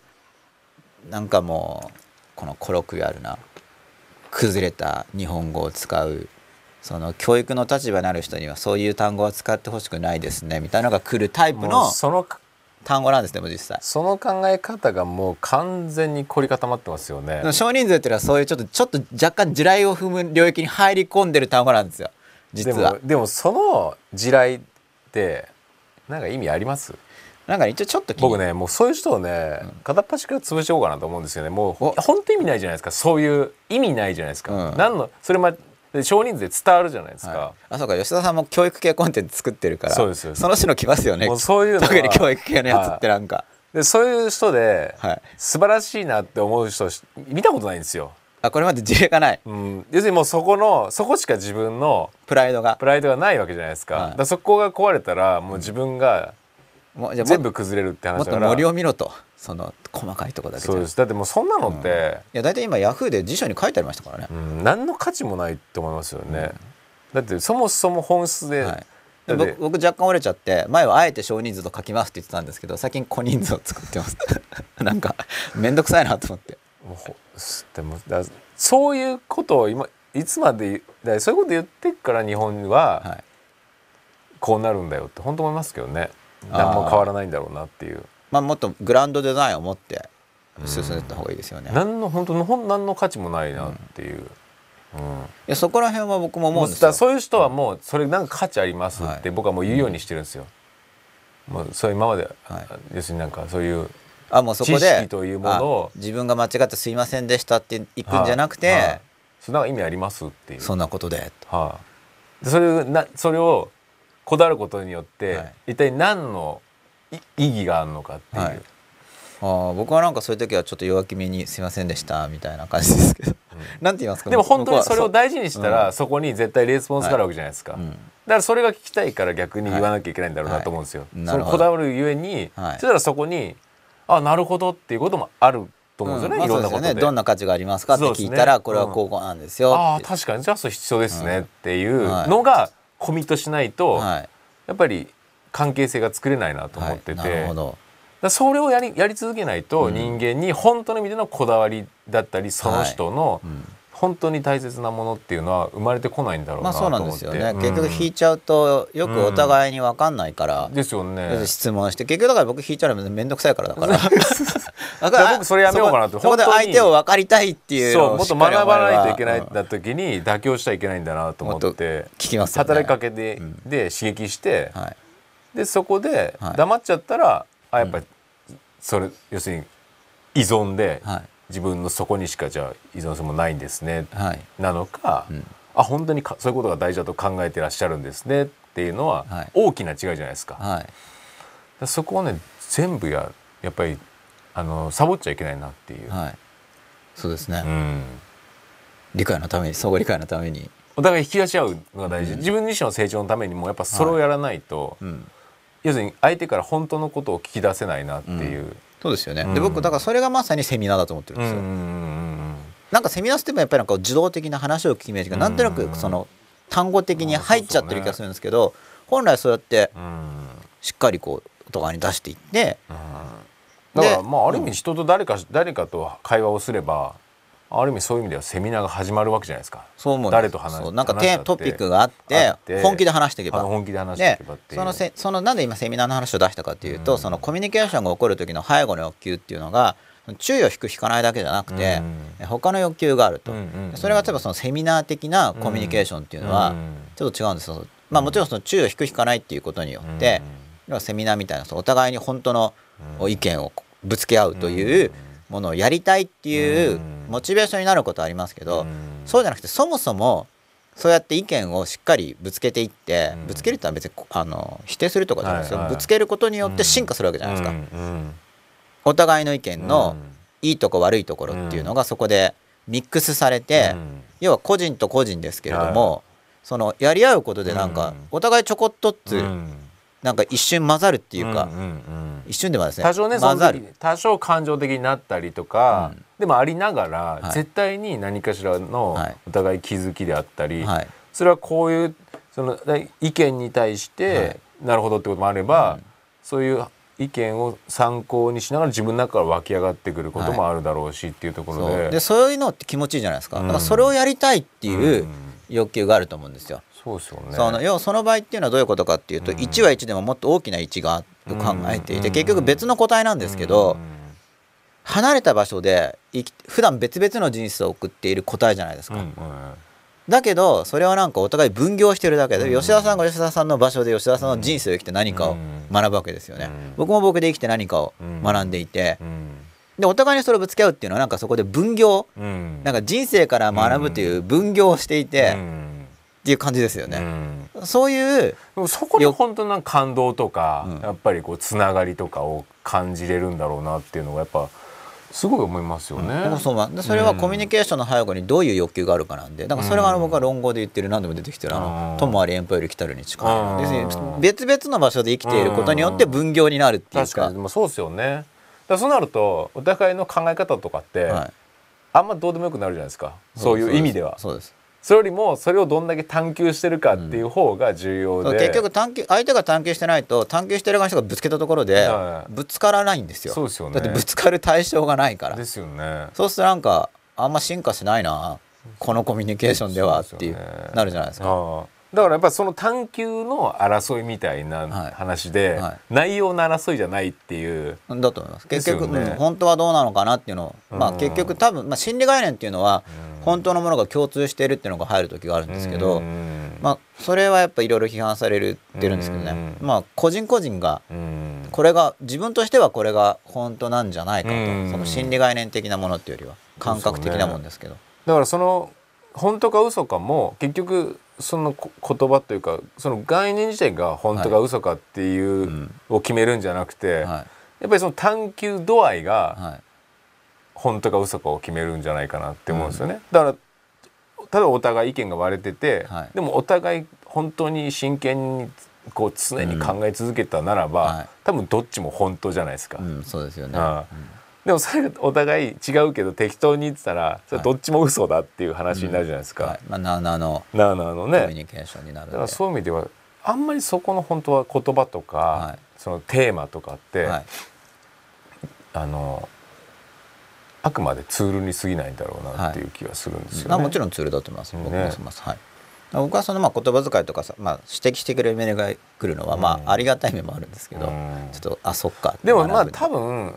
なんかもうこのコロクリアルな。崩れた日本語を使う。その教育の立場になる人にはそういう単語は使ってほしくないですね。みたいなのが来るタイプものうその単語なんですねもう実際。その考え方がもう完全に凝り固まってますよね。少人数っていうのはそういうちょっとちょっと若干地雷を踏む領域に入り込んでる単語なんですよ。実は。でも。その地雷ってなんか意味あります？なんか一応ちょっと僕ねもうそういう人をね、片っ端から潰していこうかなと思うんですよね。もうお。本当意味ないじゃないですか。そういう意味ないじゃないですか、うん。何のそれまで少人数で伝わるじゃないですか、はい、あそうか。吉田さんも教育系コンテンツ作ってるからそうです。よその人の来ますよね。もうそういう特に教育系のやつってなんか、でそういう人で、はい。素晴らしいなって思う人見たことないんですよ、あこれまで事例がない。うん、要するにもうそこのそこしか自分のプライドが。プライドがないわけじゃないですか,、はい。だそこが壊れたらもう自分がもうじゃあも全部崩れるっても話だから。っと森を見ろとその細かいとこだけじゃそうです。だってもうそんなのって、いや大体今ヤフーで辞書に書いてありましたからね、うん、何の価値もないって思いますよね、だってそもそも本質で、はい。僕僕若干折れちゃって前はあえて少人数と書きますって言ってたんですけど最近小人数を作ってます。なんか面倒くさいなと思って。もうほでもだそういうことを今いつまでだそういうこと言ってっから日本ははい。こうなるんだよって本当思いますけどね。何も変わらないんだろうなっていうまあもっとグランドデザインを持って進んでいった方がいいですよね、い何の本当の何の価値もないなっていう、うん。やそこら辺は僕も思うんですよ。そういう人はもうそれなんか価値ありますっはい。て僕はもう言うようにしてるんですよ、もうそう今まで、はい。要するになんかそういうあもうそこで知識というものをあ自分が間違ってすいませんでしたっていくんじゃなくて、はい。はい。そんか意味ありますっていう。そんなことで。はい、でそれをなそれをこだわることによって、はい。一体何のい意義があるのかっていう、はい。あー僕はなんかそういう時はちょっと弱気めに「すいませんでした」みたいな感じですけど、なんて言いますか？でも本当にそれを大大事にしたら、そこに絶対レスポンスがあるわけじゃないですか、うん。だからそれが聞きたいから逆に言わなきゃいけないんだろうなと思うんですよ、そのこだわるゆえに、はい。そしたらそこにあなるほどっていうこともあると思うんですよね、まあいろんなことで。ね。どんな価値がありますかって聞いたら、これはこうこうなんですよって。ああ確かに。じゃあそれ必要ですねっていうはい。のがコミットしないと、はい。やっぱり関係性が作れないなと思ってて、はい、なるほど。だからそれをやりやり続けないとうん。人間に本当の意味でのこだわりだったりその人のうん。本当に大切なものっていうのは生まれてこないんだろうまあそうなと思って、なんですよね、うん。結局引いちゃうとよくお互いに分かんないから、ですよね。質問して結局だから僕引いちゃうのめんどくさいからだから。あ だから僕それやめようかなってそこで相手を分かりたいっていうそうもっと学ばないといけないうんんだ時に妥協しちゃいけないんだなと思もって。聞きますよね。働きかけで,、うん。で刺激して、はいでそこではい。黙っちゃったら、あやっぱりそれ要するに依存で、はい。自分のそこにしかじゃあ依存するものないんですねはい。なのか、うん。あ本当にかそういうことが大事だと考えてらっしゃるんですねっていうのははい。大きな違いじゃないですか。はい。でそこをね全部ややっぱりあのサボっちゃいけないなっていう。はい。そうですね、うん。理解のために相互理解のために。お互い引き出し合うのが大事、自分自身の成長のためにもやっぱそれをやらないと、うん要するに相手から本当のことを聞き出せないなっていう。そうですよね、うん。で僕だからそれがまさにセミナーだと思ってるんですよ、うんうんうんなんかセミナーってもやっぱりなんか受動的な話を聞くイメージがなんとなくその単語的に入っちゃってる気がするんですけど、本来そうやってうん。うんしっかりこうお互いに出していって。だからでまあある意味人と誰か誰かと会話をすればある意味そういう意味ではセミナーが始まるわけじゃないですか。そう思う誰と話そう。なんかテトピックがあって本気で話していけば。本気で話していでけばっていう。そのせそのなんで今セミナーの話を出したかっていうと、うん。そのコミュニケーションが起こる時の背後の欲求っていうのが注意を引く引かないだけじゃなくて、他の欲求があると、うんうんうん。それが例えばそのセミナー的なコミュニケーションっていうのはうんちょっと違うんですよ、まあ、もちろんその注意を引く引かないっていうことによって、要はセミナーみたいなお互いに本当のうん。意見をぶつけ合うというものをやりたいっていううん。モチベーションになることはありますけど、うん。そうじゃなくてそもそもそうやって意見をしっかりぶつけていって、うん。ぶつけるってのは別にあの否定するとかじゃないですよ、はいはい。ぶつけることによって進化するわけじゃないですか、お互いの意見のうん。いいとこ悪いところっていうのがそこでミックスされて、うん。要は個人と個人ですけれども、そのやり合うことでなんかうん。お互いちょこっとずつうんなんか一瞬混ざるっていうか、んんうん。一瞬ではですね多少ね混ざる。時多少感情的になったりとか、うんでもありながら、はい。絶対に何かしらのはい。お互い気づきであったり、はい。それはこういうその意見に対して、はい。なるほどってこともあれば、うん。そういう意見を参考にしながら自分の中から湧き上がってくることもあるだろうしっていうところで,、そう。でそういうのって気持ちいいじゃないですか,、うんだからそれをやりたいっていううん。欲求があると思うんですよ。そうですよね。その要はその場合っていうのはどういうことかっていうと、うん。1は1でももっと大きな1が考えていて、うん。結局別の個体なんですけど、うん。離れた場所で普段別々の人生を送っている個体じゃないですか。だけどそれはなんかお互い分業してるだけで、うん。吉田さんが吉田さんの場所で吉田さんの人生を生きて何かを学ぶわけですよね、うん。僕も僕で生きて何かを学んでいて、うん。でお互いにそれをぶつけ合うっていうのはなんかそこで分業うん。なんか人生から学ぶという分業をしていて、っうんていう感じですようね、ん。そういうそこに本当な感動とか、うん。やっぱりこうつながりとかを感じれるんだろうなっていうのがやっぱすごい思いますよね。僕もそうそれはコミュニケーションの背後にどういう欲求があるかなんで。だからそれがあのうん僕は論語で言ってる何でも出てきてるあのうん「友あり遠方より来たる」に近い。うん。要するに別々の場所で生きていることによって分業になるっていうか。確かに。でもそうですよね。だそうなるとお互いの考え方とかって、はい。あんまどうでもよくなるじゃないですか。そういう意味では。そうですそれよりもそれをどんだけ探求してるかっていう方が重要で、そう結局探求相手が探求してないと探求してる側の人がぶつけたところではい。ぶつからないんですよ。そうですよね。だってぶつかる対象がないから。ですよね。そうするとなんかあんま進化しないなこのコミュニケーションではっていうなるじゃないですかだからやっぱりその探求の争いみたいなはい。話で、はい。内容の争いじゃないっていう、だと思います。結局、ねうん本当はどうなのかなっていうのを、まあ、うん結局多分、まあ、心理概念っていうのはうん。本当のものが共通しているっていうのが入る時があるんですけど、うん。まあ、それはやっぱいろいろ批判されるってるんですけどね、うん。まあ、個人個人がうん。これが自分としてはこれが本当なんじゃないかと、うん。その心理概念的なものっていうよりは感覚的なもんですけど。だからその本当か嘘かも結局そのこ言葉というかその概念自体が本当か嘘かっていう、んを決めるんじゃなくて、はやっぱりその探求度合いいがはい本当か嘘かを決めるんじゃないかなって思うんですよね。だから例えばお互い意見が割れてて、はい。でもお互い本当に真剣にこう常に考え続けたならば、はい。多分どっちも本当じゃないですか。うん、そうですよね。でもそれがお互い違うけど適当に言ってたらそれどっちも嘘だっていう話になるじゃないですか。はいまあ、なあなあのなあなあのコミュね。ニケーションになるだからそういう意味ではあんまりそこの本当は言葉とか、はいそのテーマとかって、はいあのあくまでツールに過ぎないんだろうなっていう気がするんですよね。まあ、もちろんツールだと思います。ね僕もます。はい。僕はそのまあ言葉遣いとかさ、まあ、指摘してくれるメールが来るのはまうんあありがたい面もあるんですけど、うんちょっとあそっかでもまあ多分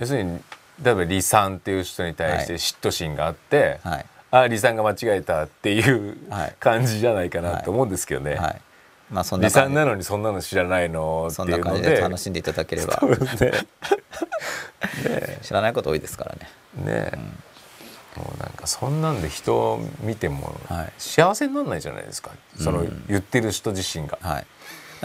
要するに例えば李さんっていう人に対して嫉妬心があって、はい。あ李さんが間違えたっていうはい。感じじゃないかなと思うんですけどね。はい。まあそんな李さ感じんなのにそんなの知らないのってそんいうのな感じでで楽しんでいただければ。そうですね。知らないこと多いですからね。ねえ、もうなんかそんなんで人を見てもはい。幸せにならないじゃないですか、その言ってる人自身が、はい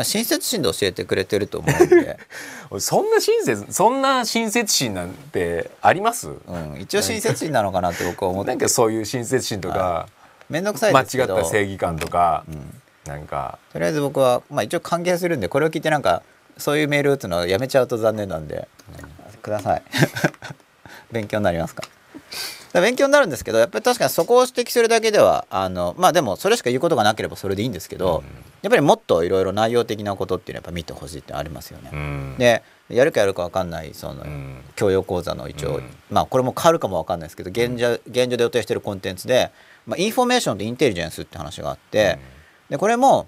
親切心で教えてくれてると思うんで、そんな親切そんな親切心なんてあります、うん、一応親切心なのかなって僕は思って。なんかそういう親切心とか、面倒くさい間違っですけど。た正義感とか、なんか。とりあえず僕は、まあ、一応歓迎するんでこれを聞いてなんかそういうメール打つのはやめちゃうと残念なんで、ください。勉強になりますか？勉強になるんですけどやっぱり確かにそこを指摘するだけではあのまあでもそれしか言うことがなければそれでいいんですけど、やっぱりもっといろいろ内容的なことっていうのはやっぱ見てほしいってありますよね。うん。でやるかやるか分かんないその、うん。教養講座の一応、うん。まあこれも変わるかも分かんないですけど現状現状で予定してるコンテンツで、まあ、インフォメーションとインテリジェンスって話があって、でこれも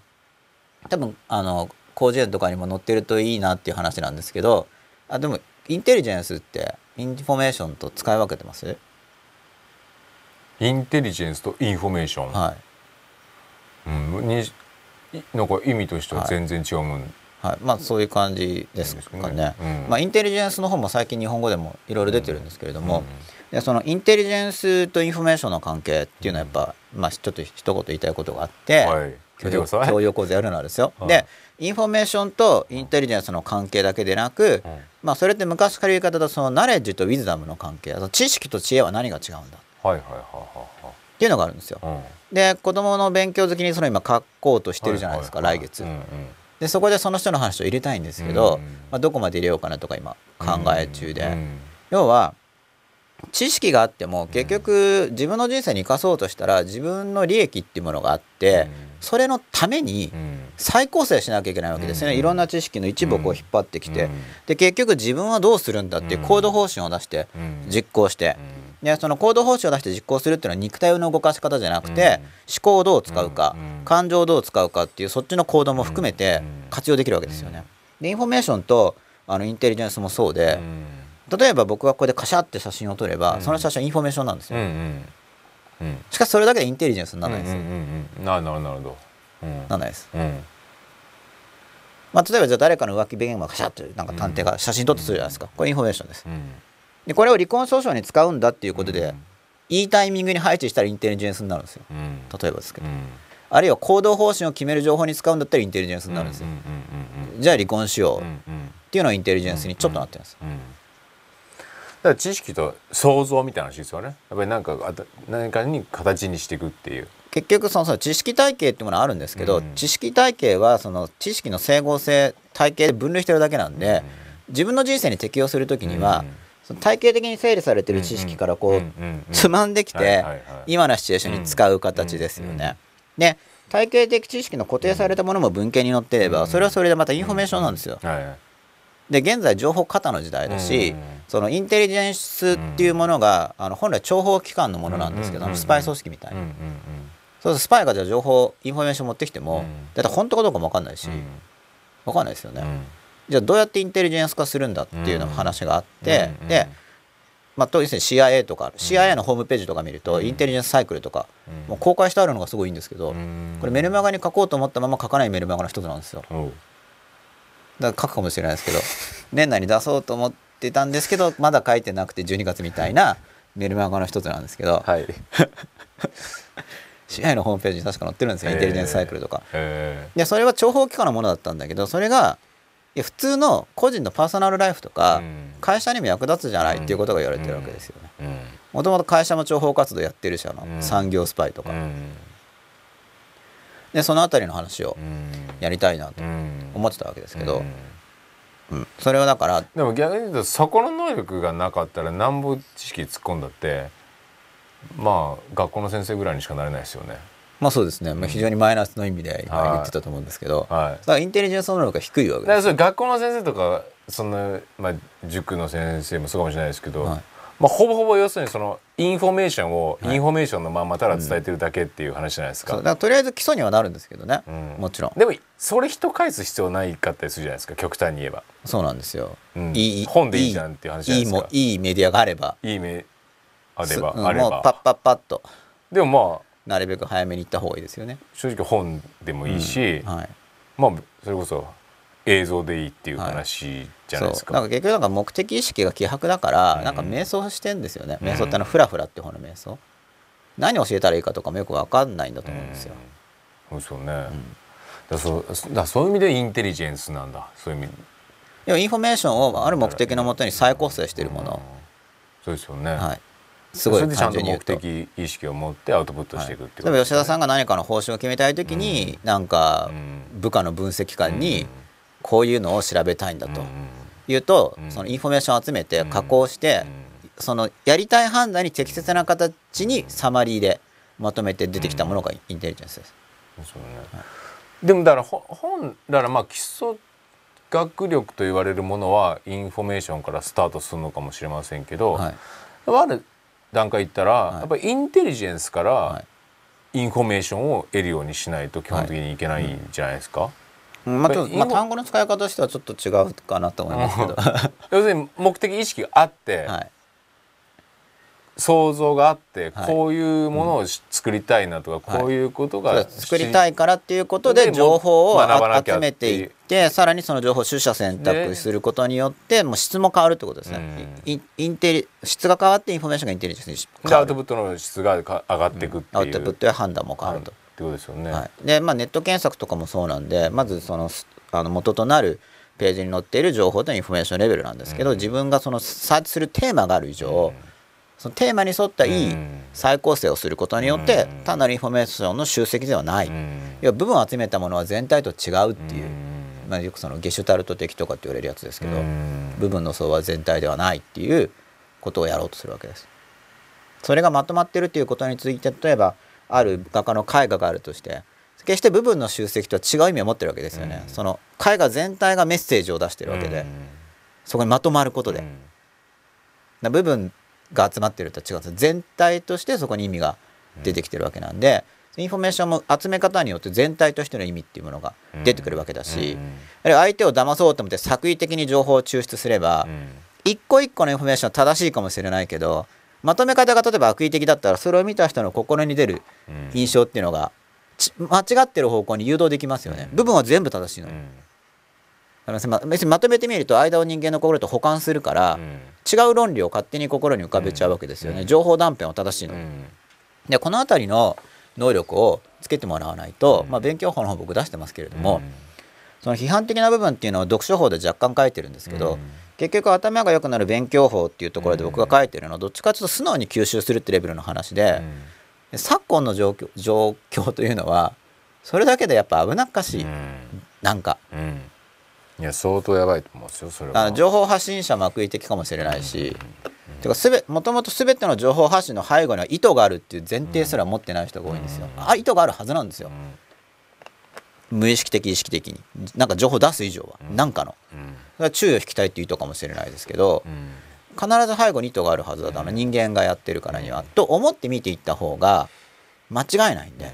多分あの広辞苑とかにも載ってるといいなっていう話なんですけどあでもインテリジェンスってインフォメーションと使い分けてます？インテリジェンスとインフォメーション、はい。うん、にいなんか意味としては全然違うもん、はい、まあそういう感じですかね。うん。まあインテリジェンスの方も最近日本語でもいろいろ出てるんですけれども、でそのインテリジェンスとインフォメーションの関係っていうのはやっぱ、まあちょっと一言言いたいことがあって、はい。教養講座やるならですよ。はいでインフォメーションとインテリジェンスの関係だけでなく、うん。まあそれって昔から言い方だとそのナレッジとウィズダムの関係知識と知恵は何が違うんだっはいはいはていうのがあるんですよ。い。はいはいで子どもの勉強好きにその今書こうとしてるじゃないですか、ははは来月。うんうん。でそこでその人の話を入れたいんですけど、うんまあ、どこまで入れようかなとか今考え中で、うん要は知識があっても結局自分の人生に生かそうとしたら自分の利益っていうものがあって、それのためにうん。再構成しなきゃいけないわけですよね、うんいろんな知識の一部をこう引っ張ってきて、うん。で結局自分はどうするんだっていう行動方針を出してうん。実行して、でその行動方針を出して実行するっていうのは肉体の動かし方じゃなくて、うん。思考をどう使うか、うん感情をどう使うかっていうそっちの行動も含めてうん活用できるわけですよね。でインフォメーションとあのインテリジェンスもそうで、うん例えば僕がここでカシャって写真を撮れば、うん。その写真はインフォメーションなん。ですよ、しかしそれだけでインテリジェンスにならないですよ、なるほどなるほど。うん。ならないです、うん。まあ、例えばじゃあ誰かの浮気現場カシャってなんか探偵が写真撮ってするじゃないですか。これインフォメーションです。うんでこれを離婚訴訟に使うんだっていうことで、うん。いいタイミングに配置したらインテリジェンスになるんですよ。うん。例えばですけど、うん。あるいは行動方針を決める情報に使うんだったらインテリジェンスになるんですよ、じゃあ離婚しようっていうのがインテリジェンスにちょっとなってるんです、うん。だから知識と想像みたいな話ですよね。やっぱり何かあた何かに形にしていくっていう。結局そのその知識体系っていうものはあるんですけど、うん。知識体系はその知識の整合性体系で分類してるだけなんで、自分の人生に適用するときには、うんその体系的に整理されてる知識からこう、つまんできて、今のシチュエーションに使う形ですよね。で体系的知識の固定されたものも文献に載ってれば、それはそれでまたインフォメーションなんですよ。で現在情報過多の時代だし、そのインテリジェンスっていうものが、あの本来諜報機関のものなんですけど、スパイ組織みたいな、そうするとスパイがじゃあ情報インフォメーション持ってきても、だって本当かどうかも分かんないし、う分かんないですよね、じゃあどうやってインテリジェンス化するんだっていうの話があって、うんで、まあ、と要するに CIA とか CIA のホームページとか見ると、うん。インテリジェンスサイクルとか、うん。もう公開してあるのがすごいいいんですけど、うん。これメルマガに書こうと思ったまま書かないメルマガの一つなんですよ。だから書くかもしれないですけど 年内に出そうと思ってたんですけどまだ書いてなくて12月みたいなメルマガの一つなんですけど、はい。CIA のホームページに確か載ってるんですよインテリジェンスサイクルとか。へでそれは諜報機関のものだったんだけどそれがいや普通の個人のパーソナルライフとか、うん。会社にも役立つじゃないっていうことが言われてるわけですよね。もともと会社も諜報活動やってるしあの、うん。産業スパイとか、うん。でそのあたりの話をうん。やりたいなとうん。思ってたわけですけど、うん。うん。それはだからでも逆に言うとそこの能力がなかったらなんぼ知識突っ込んだってまあ学校の先生ぐらいにしかなれないですよね。まあそうですね、まあ、非常にマイナスの意味で言ってたと思うんですけど、はい。だからインテリジェンス能力が低いわけだからですそれ学校の先生とかその、まあ、塾の先生もそうかもしれないですけど、はい。まあ、ほぼほぼ要するにそのインフォメーションをはいインフォメーションのままただ伝えてるだけっていう話じゃないですか、そう。だからとりあえず基礎にはなるんですけどね、うん。もちろん。でもそれ人返す必要ないかったりするじゃないですか極端に言えば、そうなんですよ、うん。いい本でいいじゃんっていう話じゃないいいもですか。いいメディアがあれば。いい目あればすうんあれば。もうパッパッパッと。でもまあなるべく早めに行った方がいいですよね、正直本でもいいし、はい。まあそれこそ映像でいいっていう話じゃないですか、そう。なんか結局なんか目的意識が希薄だから、うん。なんか瞑想してんですよね、うん。瞑想ってあのフラフラって方の瞑想何を教えたらいいかとかもよく分かんないんだと思うんですよ、うん。そうですよね、だそうだそういう意味でインテリジェンスなんだ。そういう意味。でもインフォメーションをある目的のもとに再構成しているもの、そうですよね、はい、すごい単純に言うと。的意識を持ってアウトプットしていくっていう例えば吉田さんが何かの方針を決めたい時に、なんかうん部下の分析官にうん。こういうのを調べたいんだとうん。いうと、うん。そのインフォメーションを集めてうん加工して、うん。そのやりたい判断に適切な形にサマリーでまとめて出てきたものがインテリジェンスです。そうね。でもだからほ本だからまあ基礎学力と言われるものはインフォメーションからスタートするのかもしれませんけど、はい。ある段階いったら、はい。やっぱりインテリジェンスからインフォメーションを得るようにしないと基本的にいけないんじゃないですか、うん。まあ、ちょっとまあ単語の使い方としてはちょっと違うかなと思いますけど、は 要するに目的意識があって、い、想像があって、はい。こういうものをし作りたいなとか、はいこういうことがだ作りたいからっていうことでで情報を集めていってさらにその情報を取捨選択することによってもう質も変わるってことですね。うん。インテリ質が変わってインフォメーションがインテリジェンスにで変わるアウトプットの質がか上がっていくっていう、アウトプットや判断も変わると。ってことですよね。はい、で、まあ、ネット検索とかもそうなんでまずそのすあの元となるページに載っている情報とインフォメーションレベルなんですけど、うん。自分がそのサーチするテーマがある以上、そのテーマに沿ったいいうん。再構成をすることによって、うん。単なるインフォメーションの集積ではない、うん。要は部分を集めたものは全体と違うっていう、うん。まあ、よくそのゲシュタルト的とかって言われるやつですけど、うん。部分の総和は全体ではないっていうことをやろうとするわけです。それがまとまってるっていうことについて例えばある画家の絵画があるとして決して部分の集積とは違う意味を持ってるわけですよね。うん。その絵画全体がメッセージを出してるわけで、そこにまとまることで、部分が集まってるとは違うんです全体としてそこに意味が出てきてるわけなんで、インフォメーションも集め方によって全体としての意味っていうものが出てくるわけだし、うん。相手を騙そうと思って作為的に情報を抽出すれば、うん。一個一個のインフォメーションは正しいかもしれないけどまとめ方が例えば悪意的だったらそれを見た人の心に出るうん。印象っていうのがち間違ってる方向に誘導できますよね、うん。部分は全部正しいの。に、うんあのま別にまとめてみると間を人間の心と補完するから、うん。違う論理を勝手に心に浮かべちゃうわけですよね、うん。情報断片は正しいの。でこの辺りの能力をつけてもらわないと、うん。まあ、勉強法の方僕出してますけれども、うん。その批判的な部分っていうのは読書法で若干書いてるんですけど、うん。結局頭が良くなる勉強法っていうところで僕が書いてるのはどっちかというと素直に吸収するってレベルの話で、で昨今の状況状況というのはそれだけでやっぱ危なっかしい、うん。なんか。うんいや相当やばいと思うんですよそれは。あの情報発信者も悪意的かもしれないし、てかすべもともと全ての情報発信の背後には意図があるっていう前提すら持ってない人が多いんですよ。うんあ意図があるはずなんですよ。うん。無意識的意識的に。なんか情報出す以上は、うん。かの。うん。それは注意を引きたいっていう意図かもしれないですけど、うん。必ず背後に意図があるはずだから、うん。人間がやってるからには、と思って見ていった方が間違いないんで、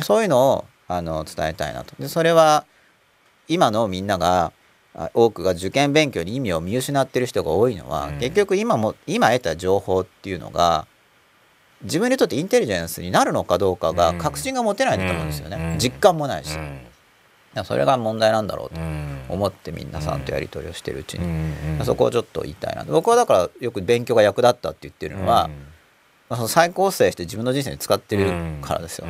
そういうのをあの伝えたいなと。でそれは今のみんながあ多くが受験勉強に意味を見失ってる人が多いのは、うん。結局今も今得た情報っていうのが自分にとってインテリジェンスになるのかどうかがうん。確信が持てないんだと思うんですよね、うん。実感もないし、うん。それが問題なんだろうとうん。思って皆さんとやり取りをしてるうちに、うん。そこをちょっと言いたいなと。僕はだからよく勉強が役立ったって言ってるのは、まあその再構成して自分の人生に使ってるからですよ、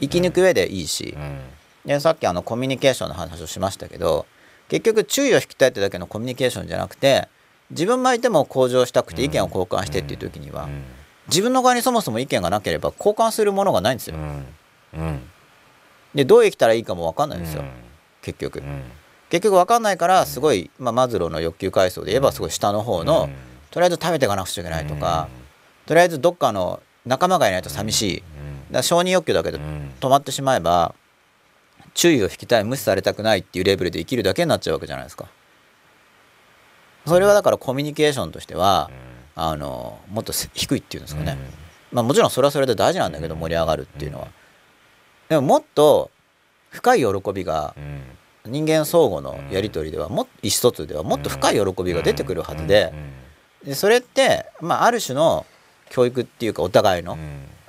生き抜く上でいいし、うんでさっきあのコミュニケーションの話をしましたけど結局注意を引きたいってだけのコミュニケーションじゃなくて自分も相手も向上したくて意見を交換してっていう時には、うん。自分の側にそもそも意見がなければ交換するものがないんですよ。でどう生きたらいいかも分かんないんですよ、うん。結局。うん。結局分かんないからすごい、まあ、マズローの欲求階層で言えばすごい下の方の、うん。とりあえず食べていかなくちゃいけないとか、とりあえずどっかの仲間がいないと寂しい、だ承認欲求だけでうん。止まってしまえば注意を引きたい無視されたくないっていうレベルで生きるだけになっちゃうわけじゃないですか。それはだからコミュニケーションとしては、あのもっとせ低いっていうんですかね、まあ、もちろんそれはそれで大事なんだけど盛り上がるっていうのは、でももっと深い喜びが人間相互のやり取りではもっ意思疎通ではもっと深い喜びが出てくるはずででそれって、まあ、ある種の教育っていうかお互いの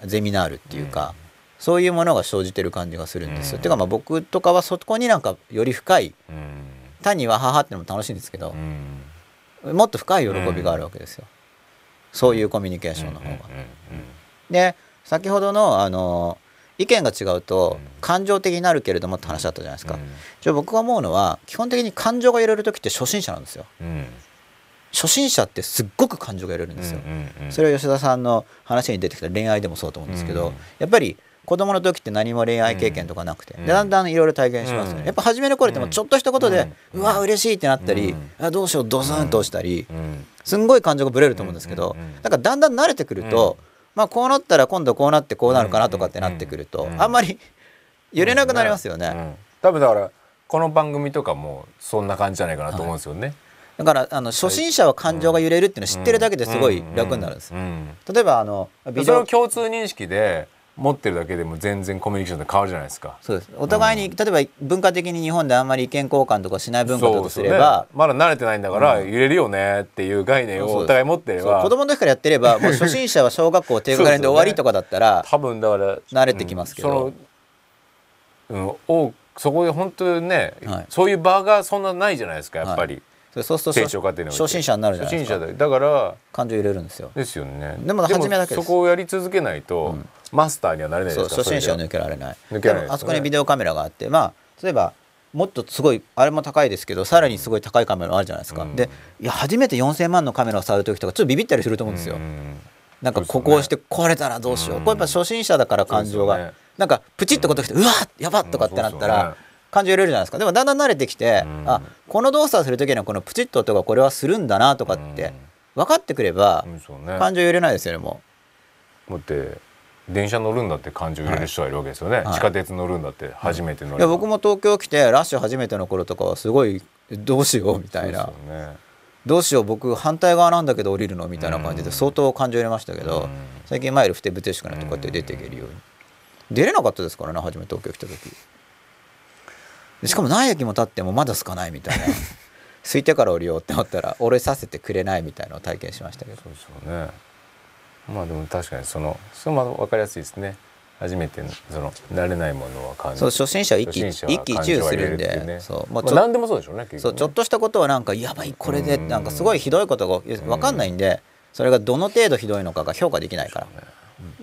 ゼミナールっていうか、そういうものが生じてる感じがするんですよ。うんてかまあ僕とかはそこになんかより深い単にわははってのも楽しいんですけど、もっと深い喜びがあるわけですよ。そういうコミュニケーションの方が。で先ほどのあの意見が違うとうん感情的になるけれどもって話あったじゃないですか。じゃあ僕が思うのは基本的に感情が揺れる時って初心者なんですよ。初心者ってすっごく感情が揺れるんですよ。それは吉田さんの話に出てきた恋愛でもそうだと思うんですけど、うんやっぱり子供の時って何も恋愛経験とかなくて、うん。でだんだんいろいろ体験しますよね、うん。やっぱ初めの頃ってもうちょっとしたことで、ううんわ嬉しいってなったり、うん。あどうしようドスンとしたり、すんごい感情がぶれると思うんですけど、だからだんだん慣れてくると、まあこうなったら今度こうなってこうなるかなとかってなってくると、うん。あんまり揺れなくなりますよね。多分だからこの番組とかもそんな感じじゃないかなと思うんですよね。だからあの初心者は感情が揺れるってい。うのを知ってるだけですごい楽になるんです。例えばあのビデオ共通認識で持ってるだけでも全然コミュニケーションって変わるじゃないですか。そうです。お互いに、例えば文化的に日本であんまり意見交換とかしない文化だとすれば、ね。まだ慣れてないんだから揺れるよねっていう概念をお互い持ってれば。そう。子供の時からやってればもう 初心者は小学校低学年で終わりとかだったら多分だから慣れてきますけど、うんその、うん、おそこで本当にね、はい。そういう場がそんなないじゃないですかやっぱり、それそうすると初心者になるじゃないですか。初心者だだから感情揺れるんですよ。ですよね。でも初めだけですそこをやり続けないと、うん。マスターにはなれないですから初心者抜けられない。抜けられないね。あそこにビデオカメラがあってまあ例えばもっとすごいあれも高いですけどさらにすごい高いカメラもあるじゃないですか、うん。でいや初めて4000万のカメラを触る時とかちょっとビビったりすると思うんですよ、ん。なんかここをして壊れたらどうしよう、うん。これやっぱ初心者だから感情が、ね。なんかプチッとこときて、うわやばっとかってなったら、感情揺れるじゃないですか。でもだんだん慣れてきて、うん。あこの動作をする時にはこのプチッと音がこれはするんだなとかって分かってくれば感情揺れないですよねもだって電車乗るんだって感情揺れる人がいるわけですよね、はい。地下鉄乗るんだって初めて乗るういや僕も東京来てラッシュ初めての頃とかはすごいどうしようみたいな、ね。どうしよう僕反対側なんだけど降りるのみたいな感じでうん。相当感情揺れましたけど、うん。最近マイルふてぶてしくなってこうやって出ていけるように、出れなかったですからね初め東京来た時。でしかも何駅も経ってもまだすかないみたいな。空いてから降りようって思ったら降りさせてくれないみたいなのを体験しましたけど。そうですよね。まあでも確かにそのそれも分かりやすいですね。初めてのその慣れないものは感じそう初心者は一喜一憂するんでね。そう,、まあ何でもそうでしょうねねそうちょっとしたことはなんかやばいこれでうん。なんかすごいひどいことが分かんないんでそれがどの程度ひどいのかが評価できないから。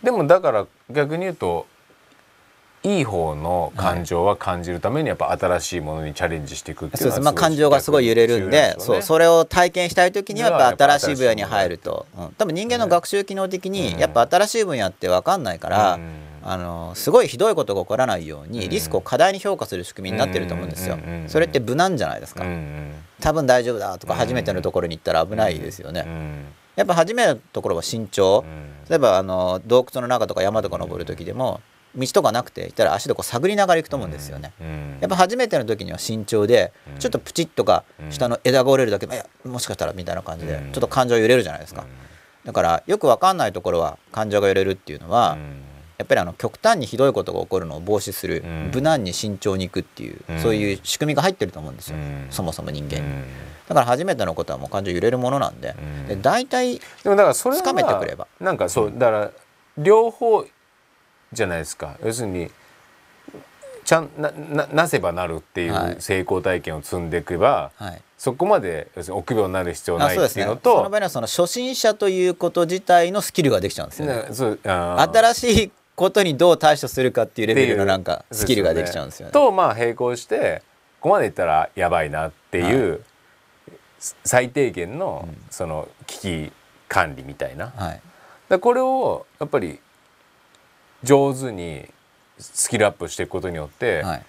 でもだから逆に言うといい方の感情は感じるためにやっぱ新しいものにチャレンジしていくっていうのはそうですまあ感情がすごい揺れるんでそうそれれを体験したい時にはやっぱ新しい分野に入る新と、うん。多分人間の学習機能的うん。にやっぱ新しい分野って分かんないから、うん。あのすごいひどいことが起こらないようにリスクを過大に評価する仕組みになってると思うんですよ。うんうんうん。それって無難じゃないですか。多分大丈夫だとか初めてのところに行ったら危ないですよね。やっぱ初めのところは慎重。例えばあの洞窟の中とか山とか登る時でも道とかなくて行ったら足でこう探りながら行くと思うんですよね。やっぱ初めての時には慎重でうん。ちょっとプチッとかうん。下の枝が折れるだけでいやもしかしたらみたいな感じでうん。ちょっと感情揺れるじゃないですか。だからよく分かんないところは感情が揺れるっていうのはやっぱりあの極端にひどいことが起こるのを防止するうん。無難に慎重にいくっていううん。そういう仕組みが入ってると思うんですよ。うん。そもそも人間に。だから初めてのことはもう感情揺れるものなんでうん。で大体でもだからそれはつかめてくれば。なんかそうだから両方じゃないですか。要するにちゃんなななせばなるっていはい。う成功体験を積んでいけば、はい。そこまで要するに臆病になる必要あないっていうのとの場合にはその初心者ということ自体のスキルができちゃうんですよね。ねそう新しいことにどう対処するかっていうレベルのなんかスキルができちゃうんですよね。とまあ並行してここまでいったらやばいなっていう、最低限のその危機管理みたいな、はい、らこれをやっぱり上手にスキルアップしていくことによってはい、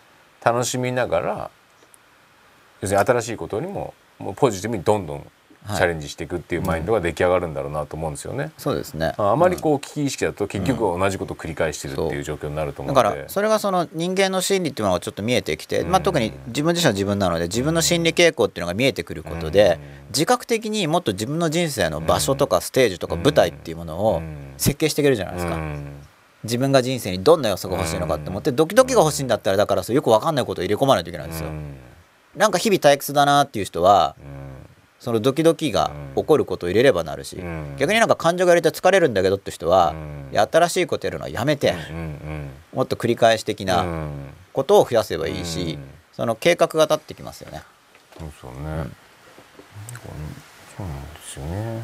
楽しみながら要するに新しいことにももうポジティブにどんどんはい。チャレンジしていくっていうマインドが出来上がるんだろうなと思うんですよね。そうですね。ああまりこう危機意識だと結局同じことを繰り返してるっていう状況になると思だうので、からそれがその人間の心理っていうのがちょっと見えてきて、まあ、特に自分自身は自分なので自分の心理傾向っていうのが見えてくることで自覚的にもっと自分の人生の場所とかステージとか舞台っていうものを設計していけるじゃないですか。うん自分が人生にどんな要素が欲しいのかって思ってドキドキが欲しいんだったらだからそうよく分かんないことを入れ込まないといけないんですよ。うん。なんか日々退屈だなっていう人はうん。そのドキドキが起こることを入れればなるしうん。逆になんか感情が入れて疲れるんだけどって人は新しいことやるのはやめてもっと繰り返し的うなん。ことを増やせばいいしうん。その計画が立ってきますよね。そうそうね、なんかそうなんですよね。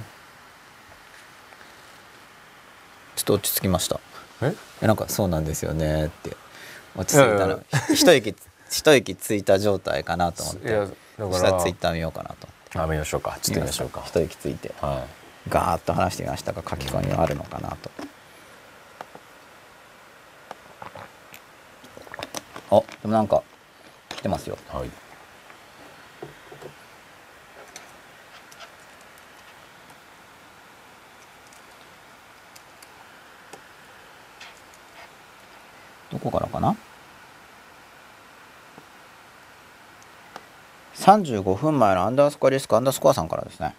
ちょっと落ち着きました。え？えなんかそうなんですよねって。落ち着いたのいやいや一息一息ついた状態かなと思って。そしたら。ツイッター見ようかなと。あ見ましょうか。ちょっと見ましょうか。一息ついて。はガーッと話してみましたが書き込みはあるのかなと。あでもなんか来てますよ。いはいどこからかな？35分前のアンダースコアリスクアンダースコアさんからですね。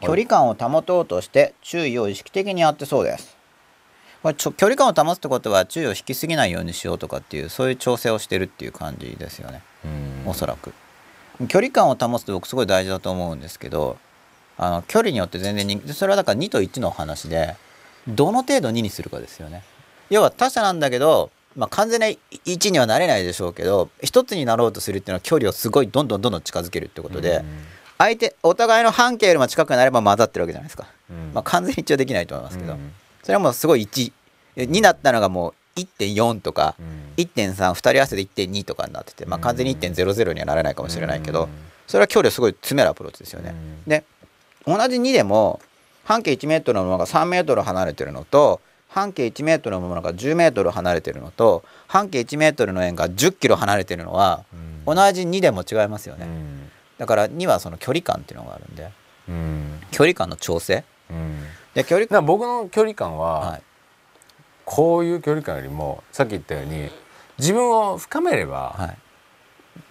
距離感を保とうとして注意を意識的にやってそうです。これちょ距離感を保つってことは注意を引きすぎないようにしようとかっていうそういう調整をしてるっていう感じですよね。うん。おそらく。距離感を保つって僕すごい大事だと思うんですけどあの距離によって全然にそれはだから2と1の話でどの程度2にするかですよね。要は他者なんだけど、まあ、完全な1にはなれないでしょうけど1つになろうとするっていうのは距離をすごいどんどんどんどん近づけるってことで、相手お互いの半径よりも近くなれば混ざってるわけじゃないですか、うん。まあ、完全に一応できないと思いますけど、うん。それはもうすごい1になったのがもう1.4とか、うん。1.32人合わせて1.2とかになってて、まあ、完全に1.00にはならないかもしれないけど、うん。それは距離をすごい詰めるアプローチですよね。うん。で同じ2でも半径1メートルのものが3メートル離れてるのと半径1メートルのものが10メートル離れてるのと半径1メートルの円が10キロ離れてるのはうん。同じ2でも違いますよね。うん。だから2はその距離感っていうのがあるんで。うん。距離感の調整？うん。で距離僕の距離感は、はい。こういう距離感よりもさっき言ったように自分を深めればはい。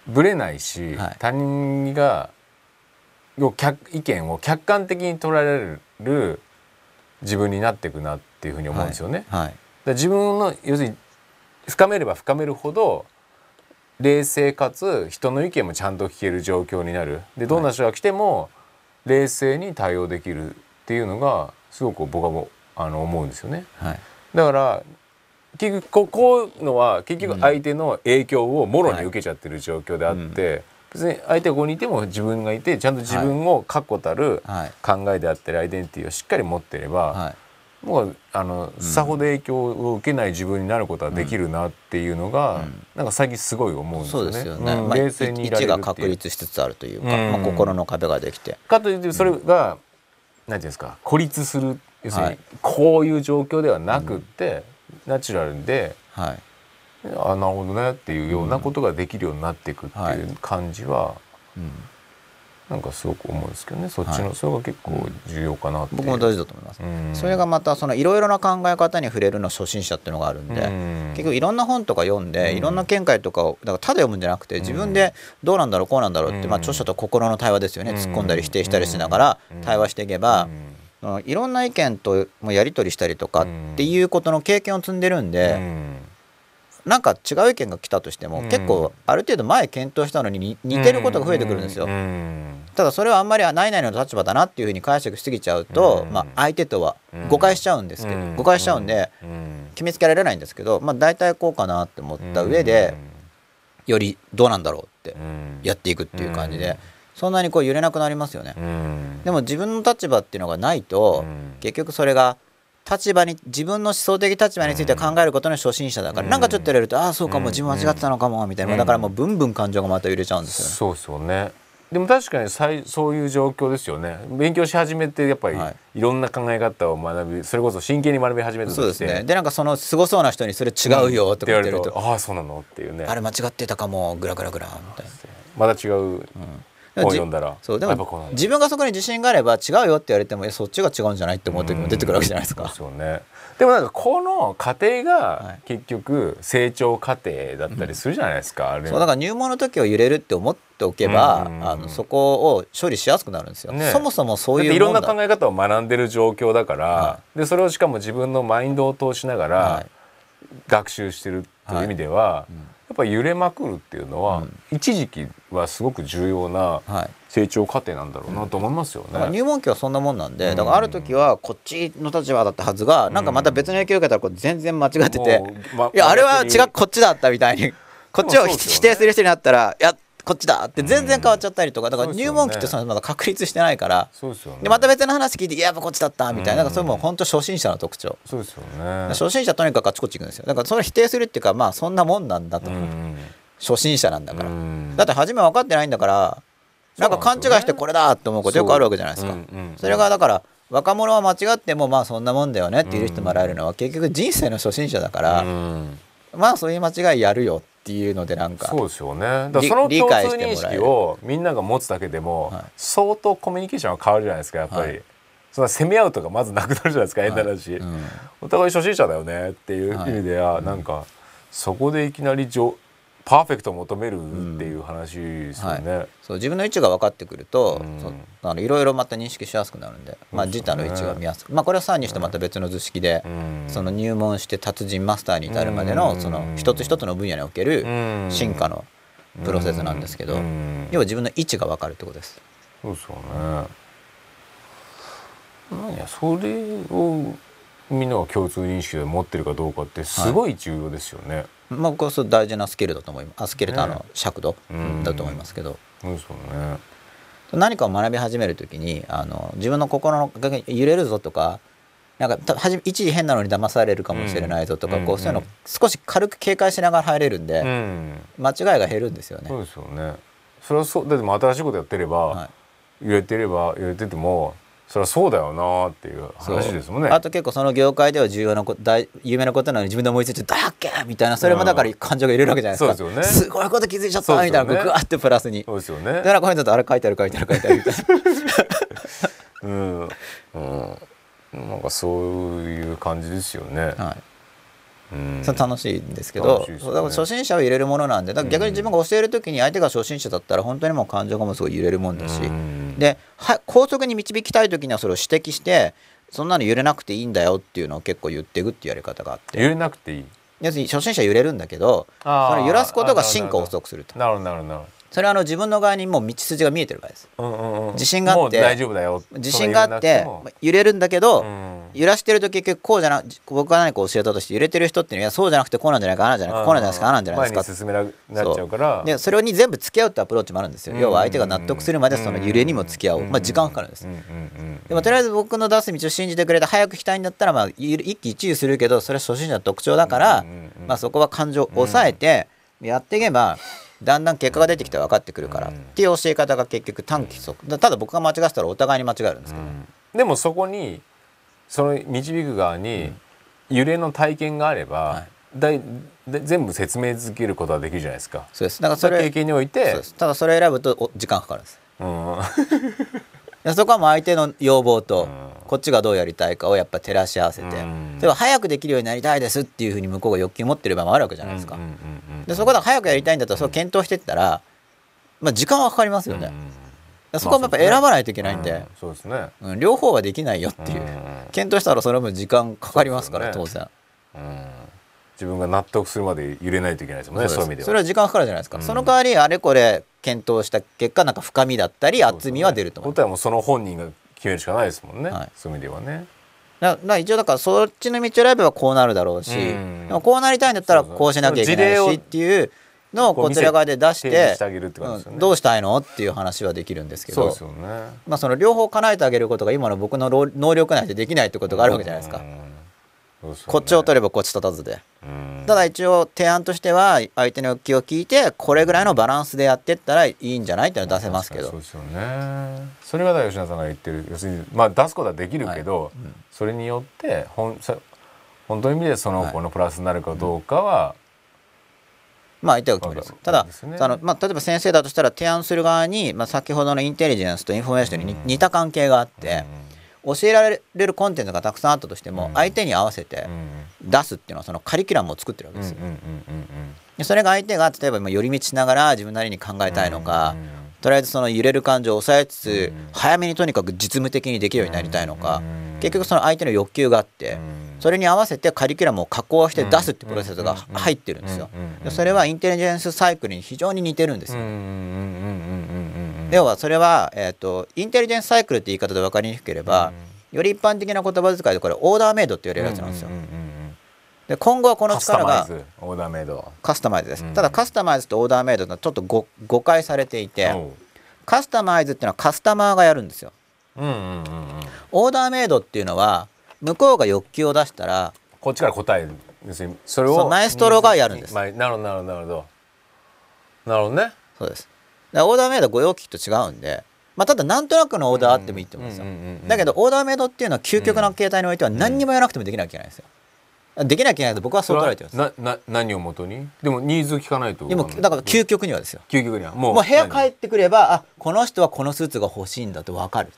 ぶれないし、はい。他人が意見を客観的に捉えられる自分になっていくなっていうふうに思うんですよね。はい。だから自分の要するに深めれば深めるほど冷静かつ人の意見もちゃんと聞ける状況になる。でどんな人が来ても冷静に対応できるっていうのがすごく僕はもうあの思うんですよね。はい。だから結局ここうのは結局相手の影響をもろに受けちゃってる状況であって、別に相手がここにいても自分がいてちゃんと自分を確固たるはい。考えであったりアイデンティティをしっかり持ってれば、はいもうあのさほど影響を受けない自分になることはできるなっていうのが、なんか最近すごい思うんですよね。よね、うんまあ、冷静にいられ1るっていう。が確立しつつあるというか、うん。まあ、心の壁ができて。かといってそれが、なんていうんですか孤立する要するに、はい。こういう状況ではなくって、ナチュラルではい。あなるほどねっていうようなことができるようになっていくってはいいう感じは、うんなんかすごく思うんですけどね。そっちの、はいそれが結構重要かな僕も大事だと思います、うん。それがまたそのいろいろな考え方に触れるの初心者っていうのがあるんで、うん。結局いろんな本とか読んで、うん。いろんな見解とかをだからただ読むんじゃなくて自分でどうなんだろうこうなんだろうって、うん。まあ、著者と心の対話ですよね、うん。突っ込んだり否定したりしながらうん。対話していけば、いろんな意見ともやり取りしたりとかっていうことの経験を積んでるんで、うんなんか違う意見が来たとしても、うん。結構ある程度前検討したのにに似てることが増えてくるんですよ。うん。ただそれはあんまりないないの立場だなっていうふうに解釈しすぎちゃうと、うん。まあ、相手とはうん誤解しちゃうんですけど、うん。誤解しちゃうんでうん。決めつけられないんですけど、まあ、大体こうかなって思った上で、よりどうなんだろうってうん。やっていくっていう感じで、うんそんなにこう揺れなくなりますよね。うん。でも自分の立場っていうのがないと、うん。結局それが立場に自分の思想的立場について考えることの初心者だから、うん。なんかちょっとやれるとああそうかうん。も自分間違ってたのかもみたいな、うん。だからもうブンブン感情がまた揺れちゃうんですよ。ね。そうそうね。でも確かにさいそういう状況ですよね。勉強し始めてやっぱり、はい。い、ろんな考え方を学びそれこそ真剣に学び始めたそうですね。でなんかそのすごそうな人にそれ違うよとか言ってると,、ああそうなの？っていうね。あれ間違ってたかも。グラグラグラみたいな。また違う。でもじ本読んだら。そうでもやっぱこうなんだ。自分がそこに自信があれば違うよって言われてもえそっちが違うんじゃないって思う時も出てくるわけじゃないですか。そうですよね。でもなんかこの過程はがい結局成長過程だったりするじゃないですか、あれ。そうだから入門の時を揺れるって思っておけば、うんあのそこを処理しやすくなるんですよ。ね。そもそもそういういろんな考え方を学んでる状況だから、はでそれをしかも自分のマインドを通しながらはい。学習してるっていう意味では、やっぱ揺れまくるっていうのは、うん。一時期はすごく重要なはい。成長過程なんだろうなと思いますよだからね。入門期はそんなもんなんで、うん。だからある時はこっちの立場だったはずが、なんかまた別の影響を受けたらこう全然間違ってて、まいやあれは違うこっちだったみたいにこっちを否定する人になったらいやこっちだって全然変わっちゃったりとかだから入門期ってそのまだ確立してないからでまた別の話聞いていややっぱこっちだったみたいなうんなんかそれも本当初心者の特徴。そうですよね。初心者とにかくあっちこっち行くんですよ。だからそれ否定するっていうかまあそんなもんなんだと、うん。初心者なんだから、うん。だって初め分かってないんだからなんか勘違いしてこれだって思うことよくあるわけじゃないですか。それがだから若者は間違ってもまあそんなもんだよねって許してもらえるのは結局人生の初心者だから、うん。まあそういう間違いやるよっていうのでなんかそうですよね。だその理共通認識をみんなが持つだけでも、はい。相当コミュニケーションが変わるじゃないですかやっぱり。はい。そんな攻め合うとかまずなくなるじゃないですか変な話、うん。お互い初心者だよねっていう意味では、なんかそこでいきなりじょパーフェクトを求めるっていう話ですよね。そう自分の位置が分かってくると、うあのいろいろまた認識しやすくなるんで、まあ、自他の位置が見やすく、まあ、これはさにしてまた別の図式で、うん。その入門して達人マスターに至るまでうん。のその一つ一つの分野におけるうん。進化のプロセスなんですけど、うん。要は自分の位置が分かるってことです。そうですよね。何やそれをみんなが共通認識で持ってるかどうかってすごい重要ですよね。まあ、これそれ大事なスキルだと思いますあスキルとあねの尺度うんだと思いますけど、そうですよね。何かを学び始めるときにあの自分の心のが揺れるぞとかなんかたはじ一時変なのに騙されるかもしれないぞとか、うんこうそういうの少し軽く警戒しながら入れるんで、うん。間違いが減るんですよね。そうですよね。それはそうだって新しいことやってれば、はい揺れてれば揺れててもそれはそうだよなっていう話ですもんね。あと結構その業界では重要なこと大有名なことなのに自分で思いついて「だっけ!」みたいなそれもだから感情が入れるわけじゃないですか、そうですよね。ごいこと気づいちゃったみたいなグワーってプラスに、そうですよね。だ。からこういうのだとあれ書いてある書いてある書いてあるみたいな。うん、うん、なんかそういう感じですよね。はい。うんそれ楽しいんですけどね。だから初心者を入れるものなんでだから逆に自分が教える時に相手が初心者だったら本当にもう感情がもうすごい揺れるもんだし、うん。では高速に導きたい時にはそれを指摘してそんなの揺れなくていいんだよっていうのを結構言っていくっていうやり方があって。揺れなくていい。要するに初心者揺れるんだけどそれ揺らすことが進化を遅くすると。なるほどなるほどなるほそれはあの自分の側にもう道筋が見えてるからです。ど。うんうんうん。自信があって大丈夫だよ。自信があって揺れるんだけど、うん。揺らしてると結局こうじゃな僕が何か教えたとして揺れてる人っていうのはそうじゃなくてこうなんじゃないかああなんじゃないかこうなんじゃないですかああなんじゃないですか進めななっちゃうから。でそれに全部付き合うってアプローチもあるんですよ、うん。要は相手が納得するまでその揺れにも付き合う、うん。まあ、時間かかるんです、でもとりあえず僕の出す道を信じてくれて早く来たいんだったらまあゆ一喜一憂するけどそれは初心者の特徴だから、まあ、そこは感情を抑えてやっていけばだんだん結果が出てきて分かってくるから、うん。っていう教え方が結局短期速だただ僕が間違ってたらお互いに間違えるんですけど、うん。でもそこにその導く側に揺れの体験があれば、はい。だいで全部説明づけることはできるじゃないですか。そうです。だからそれ経験においてただそれ選ぶとお時間かかるんです。うん。でそこはもう相手の要望と、うん。こっちがどうやりたいかをやっぱ照らし合わせて、うん。例えば早くできるようになりたいですっていうふうに向こうが欲求持ってる場合もあるわけじゃないですか、でそこで早くやりたいんだったらそれを検討していったら、まあ、時間はかかりますよね、そこはやっぱ選ばないといけないんで、うんそうですね。うん両方はできないよっていう、うん。検討したらその分時間かかりますから、当然。うん自分が納得するまで揺れないといけないですもんね。そういう意味では。それは時間かかるじゃないですか、うんその代わりあれこれ検討した結果なんか深みだったり厚みは出ると思う答えはもうその本人が決めるしかないですもんね。はいそういう意味ではね。だだ一応だからそっちの道を選べばこうなるだろうし、うんでもこうなりたいんだったらこうしなきゃいけないしっていうのをこちら側で出してね。うんどうしたいのっていう話はできるんですけどそうですよね。まあ、その両方叶えてあげることが今の僕の労能力内でできないってことがあるわけじゃないですか、うんね。こっちを取ればこっち立たずで。うん。ただ一応提案としては相手の欲求を聞いてこれぐらいのバランスでやってったらいいんじゃないっていうのを出せますけど。そうですよね。それが吉田さんが言ってる要するにまあ出すことはできるけど、それによって本そ本当の意味でその子のプラスになるかどうかは、まあ相手が決めるんですただね。あの、まあ、例えば先生だとしたら提案する側に、まあ、先ほどのインテリジェンスとインフォメーションに似似た関係があって教えられるコンテンツがたくさんあったとしてもうん。相手に合わせてうん。出すっていうのはそのカリキュラムを作ってるわけですよ。それが相手が例えば今寄り道しながら自分なりに考えたいのか、とりあえずその揺れる感情を抑えつつ、うん。早めにとにかく実務的にできるようになりたいのか、うん結局その相手の欲求があって、それに合わせてカリキュラムを加工して出すってプロセスがうん入ってるんですよ。それはインテリジェンスサイクルに非常に似てるんですよ。要はそれは、えー、とインテリジェンスサイクルって言い方で分かりにくければ、より一般的な言葉遣いでこれオーダーメイドって言われるやつなんですよ。で今後はこの力がオーダーメイド。カスタマイズです、うん。ただカスタマイズとオーダーメイドとちょっとご誤解されていて、カスタマイズっていうのはカスタマーがやるんですよ。うんうんうんうん。オーダーメイドっていうのは向こうが欲求を出したらこっちから答える。要するにそれをマエストロがやるんです。まあなるほどなるほど。なるほど。なるほどね。そうですらオーダーメイドはご用機と違うんで、まあ、ただなんとなくのオーダーあってもいいと思うんですよ、だけどオーダーメイドっていうのは究極の形態においては何にもやらなくてもできなきゃいけないんですよ。できなきゃいけないと僕はそう捉えてるんです。なな何をもとに？でもニーズ聞かないとでもだから究極にはですよ。究極には。もうもう部屋帰何ってくればあこの人はこのスーツが欲しいんだと分かる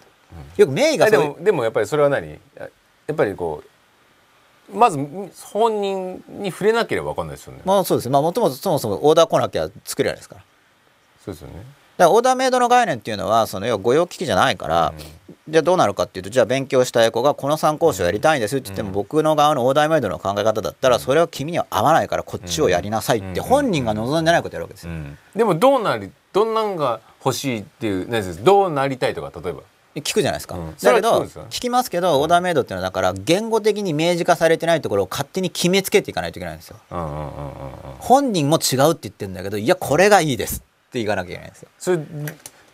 よく名医がえでもでもやっぱりそれは何？ややっぱりこうまず本人に触れなければ分かんないですよね、まあそうです。まあもともとそもそもオーダー来なきゃ作れないですからそうですよね。だからオーダーメイドの概念っていうのはその要は御用聞きじゃないから、じゃあどうなるかっていうとじゃあ勉強したい子がこの参考書をやりたいんですって言っても、僕の側のオーダーメイドの考え方だったらそれは君には合わないからこっちをやりなさいって本人が望んでないことやるわけですよ。うん。でもどうなりどんなんが欲しいっていう何ですどうなりたいとか例えば。聞くじゃないですか、うん。だけどは聞きますけどオーダーメイドっていうのはだから言語的に明示化されてないところを勝手に決めつけていかないといけないんですよ。うんうんうんうんうん。本人も違うって言ってるんだけどいやこれがいいですって言わなきゃいけないんですよ。それい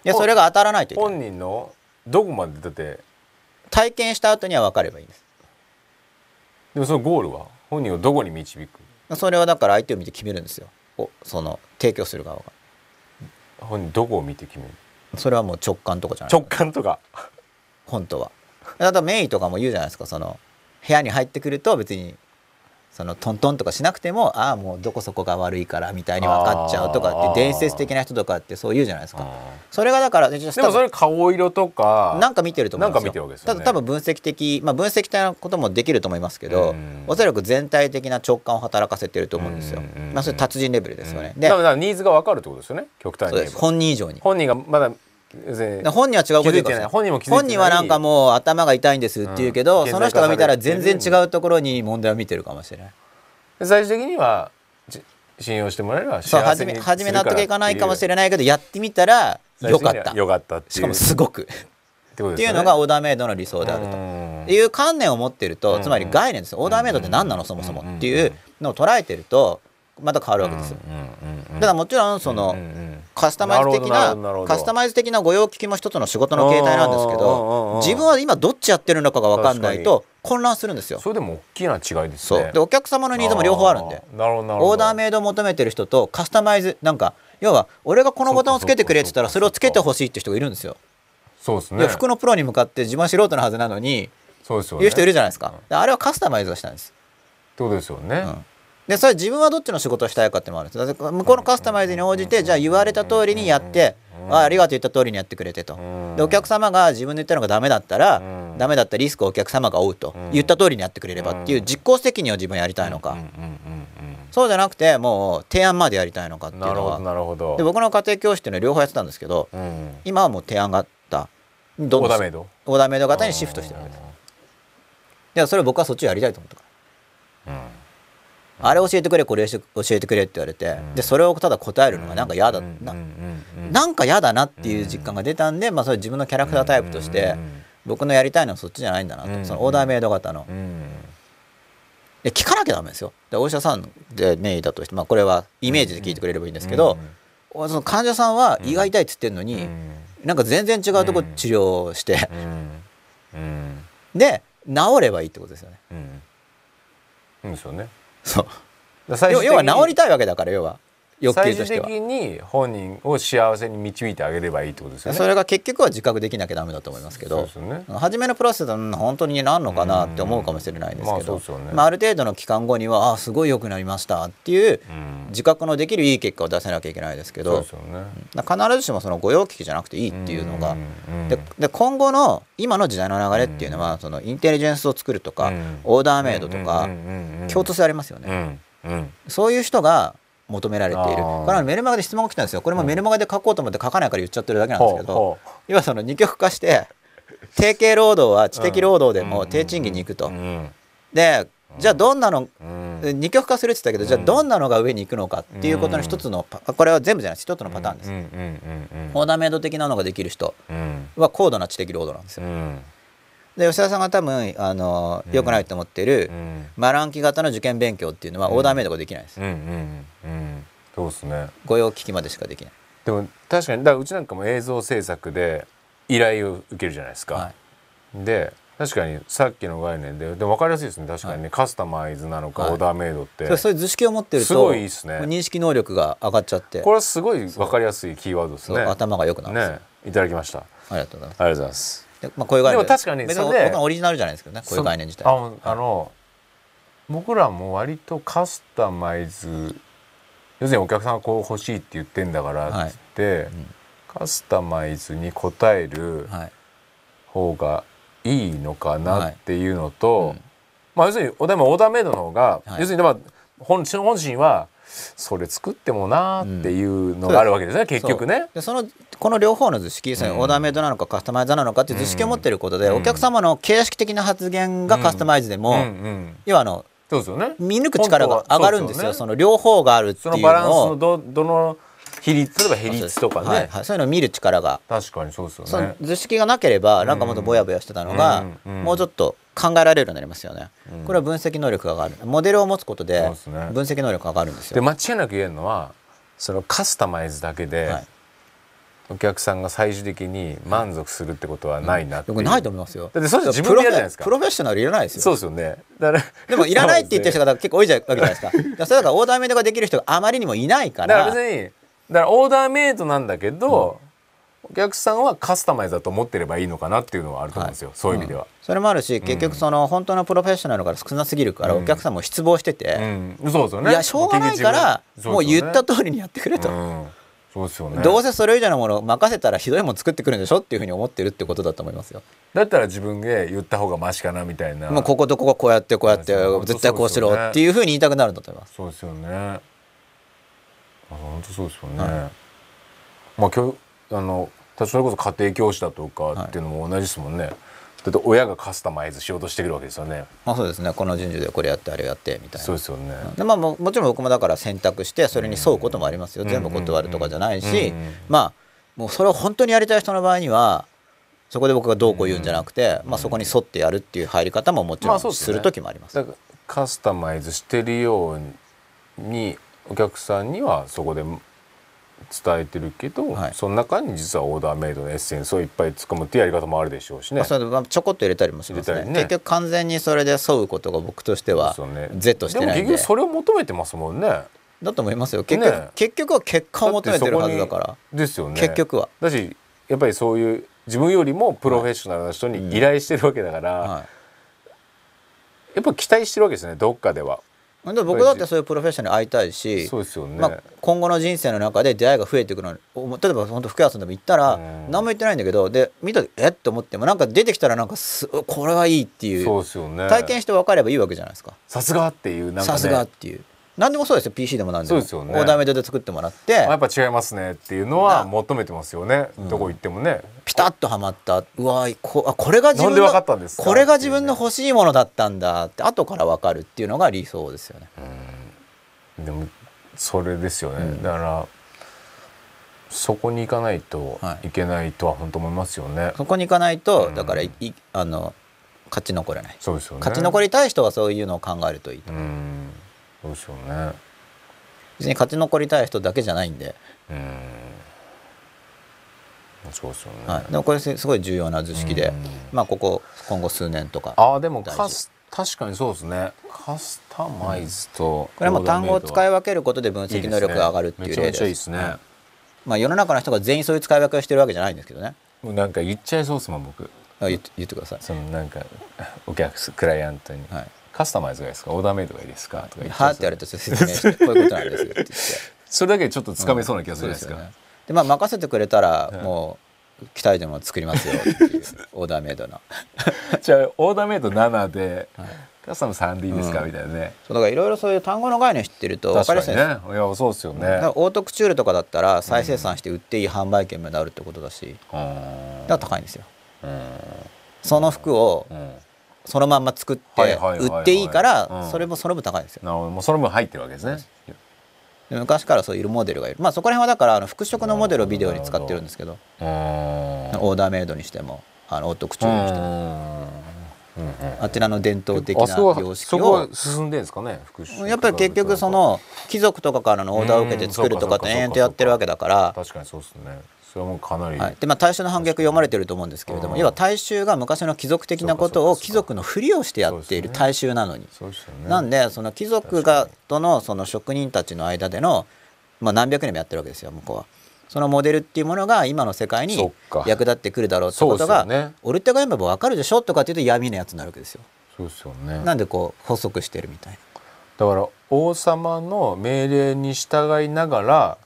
やそれが当たらないといけない。本人のどこまでだって体験した後には分かればいいんです。でもそのゴールは？本人をどこに導く？それはだから相手を見て決めるんですよ。おその提供する側が。本人どこを見て決める？それはもう直感とかじゃない。直感とか？本当は。だからメイとかも言うじゃないですか。その部屋に入ってくると別にそのトントンとかしなくてもああもうどこそこが悪いからみたいに分かっちゃうとかって伝説的な人とかってそう言うじゃないですか。あそれがだからでもそれ顔色とかなんか見てると思うんですよ。なんか見てるわけですよね。多分分析的、まあ、分析的なこともできると思いますけど、うん。おそらく全体的な直感を働かせてると思うんですよ、うんまあ、それ達人レベルですよね、うん。でだからニーズが分かるってことですよね。極端に本人以上に。本人がまだ本人は違うこと言うから本人も本人はなんかもう頭が痛いんですって言うけど、うん。その人が見たら全然違うところに問題を見てるかもしれない。で最終的にはじ信用してもらえればそう幸せに初め初め納得いかないかもしれれないけどやってみたらよかった。よかったっていう。しかもすごく。ってことっていうのがオーダーメイドの理想であると。いう観念を持ってるうん。とつまり概念です。よオーダーメイドって何なの？そもそもっていうのを捉えてるとまた変わるわけですよ。うん。うん。うん。ただもちろんそのカスタマイズ的なカスタマイズ的な御用聞きも一つの仕事の形態なんですけど自分は今どっちやってるのかが分かんないと混乱するんですよ。それでも大きな違いですね。でお客様のニーズも両方あるんで。オーダーメイドを求めてる人とカスタマイズなんか要は俺がこのボタンをつけてくれって言ったらそれをつけてほしいって人がいるんですよ。そうですね。服のプロに向かって自分は素人のはずなのにそうですよね。言う人いるじゃないですか。あれはカスタマイズをしたんです。てことですよね。うんでそれ自分はどっちの仕事をしたいかってもあるんです。向こうのカスタマイズに応じてじゃあ言われた通りにやってあありがとう言った通りにやってくれてと。うん。でお客様が自分で言ったのがダメだったらうん。ダメだったリスクをお客様が負うと。うん。言った通りにやってくれればっていう実行責任を自分やりたいのか。そうじゃなくてもう提案までやりたいのかっていうのは。なるほどで僕の家庭教師っていうのは両方やってたんですけどうん。今はもう提案型どんどんオーダーメイドオーダーメイド型にシフトしてるわけです。でそれ僕はそっちをやりたいと思ったから。うんあれ教えてくれこれ教えてくれって言われてでそれをただ答えるのがなんか嫌だななんか嫌だなっていう実感が出たんで、まあ、それ自分のキャラクタータイプとして僕のやりたいのはそっちじゃないんだなと、うんそのオーダーメイド型の。うんで聞かなきゃダメですよ。でお医者さんで名医だとして、まあ、これはイメージで聞いてくれればいいんですけど、その患者さんは胃が痛いっつってんのに、うんなんか全然違うとこ治療して、で治ればいいってことですよね。うん。うん。ですよねそう。要要は治りたいわけだから要は欲最終求としては的に本人を幸せに導いてあげればいいってことですよね。それが結局は自覚できなきゃダメだと思いますけど。そうですよね。初めのプロセスはうん本当になんのかなって思うかもしれないんですけどうんまあね。まあある程度の期間後にはあすごい良くなりましたっていううん。自覚のできるいい結果を出せなきゃいけないですけどそうですよね。必ずしもその御用聞きじゃなくていいっていうのがでで今後の今の時代の流れっていうのはそのインテリジェンスを作るとかうん。オーダーメイドとか共通性ありますよね。そういう人が求められている。これはメルマガで質問が来たんですよ。これもメルマガで書こうと思って書かないから言っちゃってるだけなんですけどほうほ要はその二極化して定型労働は知的労働でも低賃金に行くと。う。ん。でじゃあどんなのうん。二極化するって言ったけどじゃあうんどんなのが上に行くのかっていうことの一つのパこれは全部じゃないです。一つのパターンです。うん。うんうんオーダーメイド的なのができる人うん。は高度な知的労働なんですよ。うんで吉田さんが多分あの良くないと思ってるうん。マランキ型の受験勉強っていうのはオーダーメイドができないです。うんうんうんそうですね。御用聞きまでしかできない。でも確かにだからうちなんかも映像制作で依頼を受けるじゃないですか、はい。で確かにさっきの概念ででも分かりやすいですね。確かにね、カスタマイズなのか、はい。オーダーメイドって。そういう図式を持ってるとすごいいいっすね。認識能力が上がっちゃって。これはすごい分かりやすいキーワードですね。頭が良くなるんですよ、ねいただきました。あありがとうございます。りがとうございます。で、まあ、こういう概念。でも確かに別それで。僕のオリジナルじゃないですけどねこういう概念自体。そああの僕らも割とカスタマイズ要するにお客さんがこう欲しいって言ってんだからっつって、カスタマイズに応えるはい。方がいいのかなっていうのと、はいうん。まあ要するにでもオーダーメイドの方が、はい。要するにまあ本本心はそれ作ってもなーっていうのがあるわけですね、結局ね。でそのこの両方の図式、そのうん。オーダーメイドなのかカスタマイズなのかっていう図式を持ってることで、うん。お客様の形式的な発言がカスタマイズでも、うんうん要はあのそうですよね。見抜く力が上がるんですよ。その両方があるっていうそのバランスのをのどどの比率例えば比率とかね、はいはい、そういうのを見る力が。確かにそうですよね。図式がなければなんかもっとぼやぼやしてたのが、うんうん。もうちょっと考えられるようになりますよね、うん。これは分析能力が上がる。モデルを持つことで分析能力が上がるんですよ、で間違いなく言えるのはそのカスタマイズだけで、はい。お客さんが最終的に満足するってことはないなっていう、僕ないと思いますよ。だってそれ自分でやるじゃないですか。プロフェプロフェッショナルいらないですよ。そうですよね。だからでもいらないって言ってる人が結構多いじゃわけじゃないですか。だからそれだからオーダーメイドができる人があまりにもいないかだからら別にだからオーダーメイドなんだけど、お客さんはカスタマイズだと思ってればいいのかなっていうのはあると思うんですよ、そういう意味では。それもあるし結局その本当のプロフェッショナルから少なすぎるからうんお客さんも失望してて、うん、そうですよね。いやしょうがないからもう言った通りにやってくれと、うん、そうですよね。どうせそれ以上のものを任せたらひどいもの作ってくるんでしょっていうふうに思ってるってことだと思いますよ。だったら自分で言った方がマシかなみたいな。もうこことこここうやってこうやって絶対こうしろっていうふうに言いたくなるんだと思います。そうですよね。あ本当そうですよね。はまあ今日あのそれこそ家庭教師だとかっていうのも同じですもんね。だって親がカスタマイズしようとしてくるわけですよね。まあそうですねこの順序でこれやってあれやってみたいな。そうですよね。でまあももちろん僕もだから選択してそれに沿うこともありますようん全部断るとかじゃないしうんうんまあもうそれを本当にやりたい人の場合にはそこで僕がどうこう言うんじゃなくてまあそこに沿ってやるっていう入り方ももちろんですねする時もあります。だからカスタマイズしてるようにお客さんにはそこで伝えてるけど、はい。その中に実はオーダーメイドのエッセンスをいっぱい突っ込むっていうやり方もあるでしょうしね。まあ、それでまあちょこっと入れたりもしますね。ね。結局完全にそれで沿うことが僕としてはそうですよね Z してないんで。でも結局それを求めてますもんね。だと思いますよ。結局,、ね。結局は結果を求めてるはずだから。ですよね。結局は、だしやっぱりそういう自分よりもプロフェッショナルな人に依頼してるわけだから、はやっぱ期待してるわけですねどっかでは。僕だってそういうプロフェッショナルに会いたいしそうですよね。まあ、今後の人生の中で出会いが増えていくの例えば本当服屋さんでも行ったらうん何も言ってないんだけどで見た時えっと思ってもなんか出てきたらなんかすこれはいいっていそううですよね。体験して分かればいいわけじゃないですかさすがっていうなんかね。さすがっていう何でもそうですよ。PC でも何でも。そうですよね。オーダーメイドで作ってもらって。やっぱ違いますねっていうのはな。求めてますよね、うん。どこ行ってもね。ピタッとはまった。うわこあこれが自分のこれが自分の欲しいものだったんだって後から分かるっていうのが理想ですよね。でもそれですよね、うん。だからそこに行かないとはい。いけないとは本当思いますよね、そこに行かないとうん。だからいいあの勝ち残れない。そうですよね。勝ち残りたい人はそういうのを考えるといいと。うんそうですよね。別に勝ち残りたい人だけじゃないんで、うん。そうですよね、はい、でもこれすすごい重要な図式で、うん。まあここ今後数年とか。ああでもカス確かにそうですね。カスタマイズと、これも単語を使い分分けることで分析能力が上がるっていう例めちゃめちゃいいでですすね、まあ世の中の人が全員そういう使い分けをしてるわけじゃないんですけどね。もうなんか言っちゃいそうですもん僕。あ言って言ってください。そのなんかお客クライアントに、はいカスタマイズがいいですか？オーダーメイドがいいですか？とか言っちゃはいって言われて説明してこういうことなんですよって言って。それだけでちょっとつかめそうな気がするじゃないですか、ね。でまあ任せてくれたらいもう期待でも作りますよっていうオーダーメイドの じゃあオーダーメイド7で、はい。カスタム3でいいですか、うん。みたいなね。そうだからいろいろそういう単語の概念知ってると分かりやすいですねいやそうですよね、オートクチュールとかだったら再生産して売っていい販売権まであるってことだし。うん。だから高いんですよ。うん。その服をうんそのまんま作って売っていいからうん。それもその分高いんですよ。なるほど。もうその分入ってるわけですね。で昔からそういうモデルがいる。まあそこら辺はだからあの服飾のモデルをビデオに使ってるんですけど。うん。オーダーメイドにしてもあのオートクチュールにしてもあちらの伝統的な様式を。進んでんですかねやっぱり結局その貴族とかからのオーダーを受けて作るとかって延々とやってるわけだから。確かにそうですねそれはもうかなり、はい、でまあ大衆の反逆読まれてると思うんですけれども、うん。要は大衆が昔の貴族的なことを貴族のふりをしてやっている大衆なのに、そうですよね。なんでその貴族がとのその職人たちの間での、まあ、何百年もやってるわけですよ向こうは。そのモデルっていうものが今の世界に役立ってくるだろうってことが、ね。オルテガ読めば分かるでしょ？とかっていうと闇のやつになるわけですよ。そうですよね。なんでこう補足してるみたいな。だから王様の命令に従いながら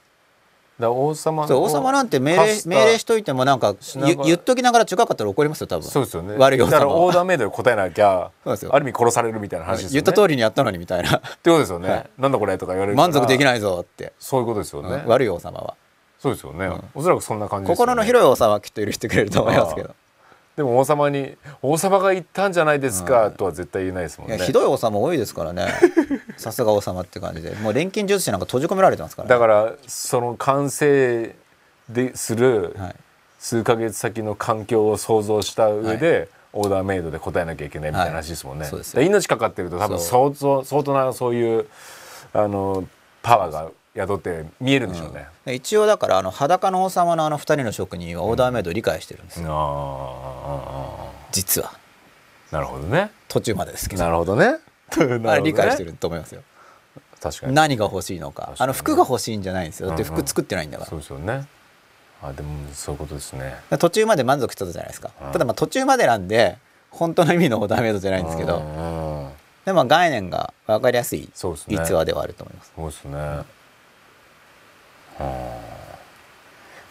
王様王様なんて命令命令しといてもなんか言言っときながら違かったら怒りますよ多分。そうですよね。悪い王様だからオーダーメイドで答えなきゃそうですよ。ある意味殺されるみたいな話ですよね。言った通りにやったのにみたいな。ってことですよね、はい。なんだこれとか言われる満足できないぞって、そういうことですよね、うん。悪い王様は。そうですよね、ん。おそらくそんな感じですよね。心の広い王様はきっと許してくれると思いますけどでも王様に「王様が言ったんじゃないですか」とは絶対言えないですもんね。ひどい王様多いですからね。さすが王様って感じで。もう錬金術師なんか閉じ込められてますから、ね、だからその完成でするはい。数ヶ月先の環境を想像した上で、オーダーメイドで答えなきゃいけないみたいな話ですもんね。はい命かかってると多分相当相当なそういうあのパワーが宿って見えるんでしょうね。で一応だからあの裸の王様のあの二人の職人はオーダーメイドを理解してるんですよ、あ実はあなるほどね。途中までですけどなるほどね。あれ理解してる。ると思いますよ確かに。何が欲しいのか確かにあの服が欲しいんじゃないんですよだってうんうん服作ってないんだから、そうですよね。あでもそういうことですね。途中まで満足してたじゃないですか、うんただまあ途中までなんで本当の意味のオーダーメイドじゃないんですけど、うんうんでも概念が分かりやすい逸話ではあると思います。そうですね。あ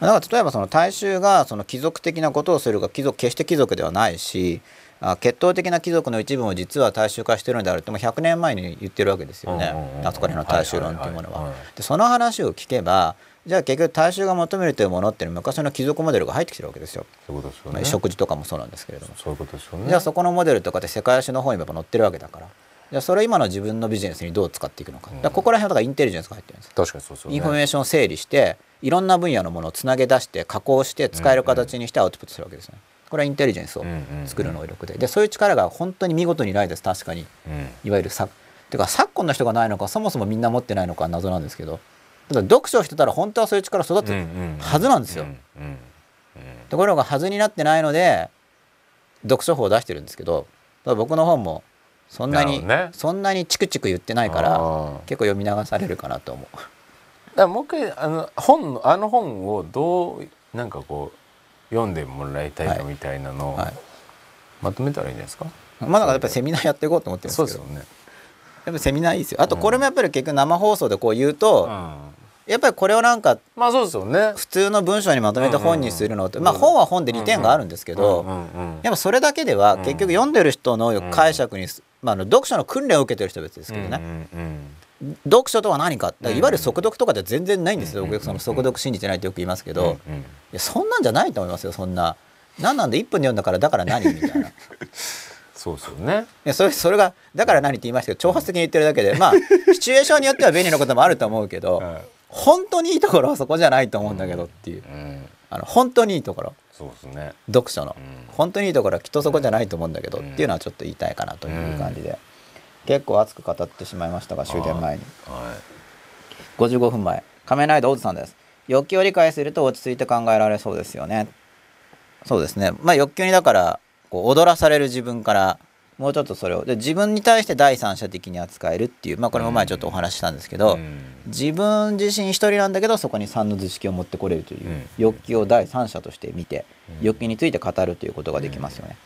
だから例えばその大衆がその貴族的なことをするが貴族決して貴族ではないしあ血統的な貴族の一部も実は大衆化してるのであるってもう100年前に言ってるわけですよね、あそこら辺の大衆論っていうものは。でその話を聞けばじゃあ結局大衆が求めるというものっていうのは昔の貴族モデルが入ってきてるわけですよ。そういうことですよまあね。食事とかもそうなんですけれども。そういうことですよね。じゃあそこのモデルとかって世界史の方にやっぱ載ってるわけだから。じゃあそれを今の自分のビジネスにどう使っていくのか。だここら辺はだからインテリジェンスが入ってるんです。確かにそうですよね。インフォメーションを整理していろんな分野のものをつなげ出して加工して使える形にしてアウトプットするわけですね。これはインテリジェンスを作る能力で。でそういう力が本当に見事にないです。確かに。うん。いわゆるさてか昨今の人がないのかそもそもみんな持ってないのか謎なんですけど。ただ読書をしてたら本当はそういう力育ってるはずなんですよ。ところがはずになってないので読書法を出してるんですけど僕の本もそんなにね。そんなにチクチク言ってないかあらー。結構読み流されるかなと思う。だからもう一回あの本のあの本をどうなんかこう読んでもらいたいかみたいなのをはい。まとめたらいいんじゃないですか？まあだからやっぱりセミナーやっていこうと思ってるんですけど。そうですよね。やっぱセミナーいいですよ。あとこれもやっぱり結局生放送でこう言うと、うん。やっぱりこれをなんかまあそうですよね。普通の文章にまとめて本にするのって、まあ本は本で利点があるんですけど、やっぱそれだけでは結局読んでる人の解釈に、まあ、あの読書の訓練を受けてる人は別ですけどね、うんうん読書とは何かいわゆる速読とかでは全然ないんですよ、うん僕その速読信じてないってよく言いますけうんど、うん。いやそんなんじゃないと思いますよそんな。何なんで1分で読んだからだから何みたいな。い そうですよね。やそれそれがだから何って言いましたけど挑発的に言ってるだけでまあ シチュエーションによっては便利なこともあると思うけど、はい。本当にいいところはそこじゃないと思うんだけどっていう、うん。あの本当にいいところそうですね。読書の、うん。本当にいいところはきっとそこじゃないと思うんだけど、うん。っていうのはちょっと言いたいかなという感じで、結構熱く語ってしまいましたが終電前に。は55分前。仮面ライダーオズさんです。欲求を理解すると落ち着いて考えられそうですよね。そうですね。まあ欲求にだからこう踊らされる自分からもうちょっとそれを。で自分に対して第三者的に扱えるっていう。まあこれも前ちょっとお話ししたんですけど、うん。自分自身一人なんだけどそこに3の図式を持ってこれるという、うん。欲求を第三者として見て、うん。欲求について語るということができますよね。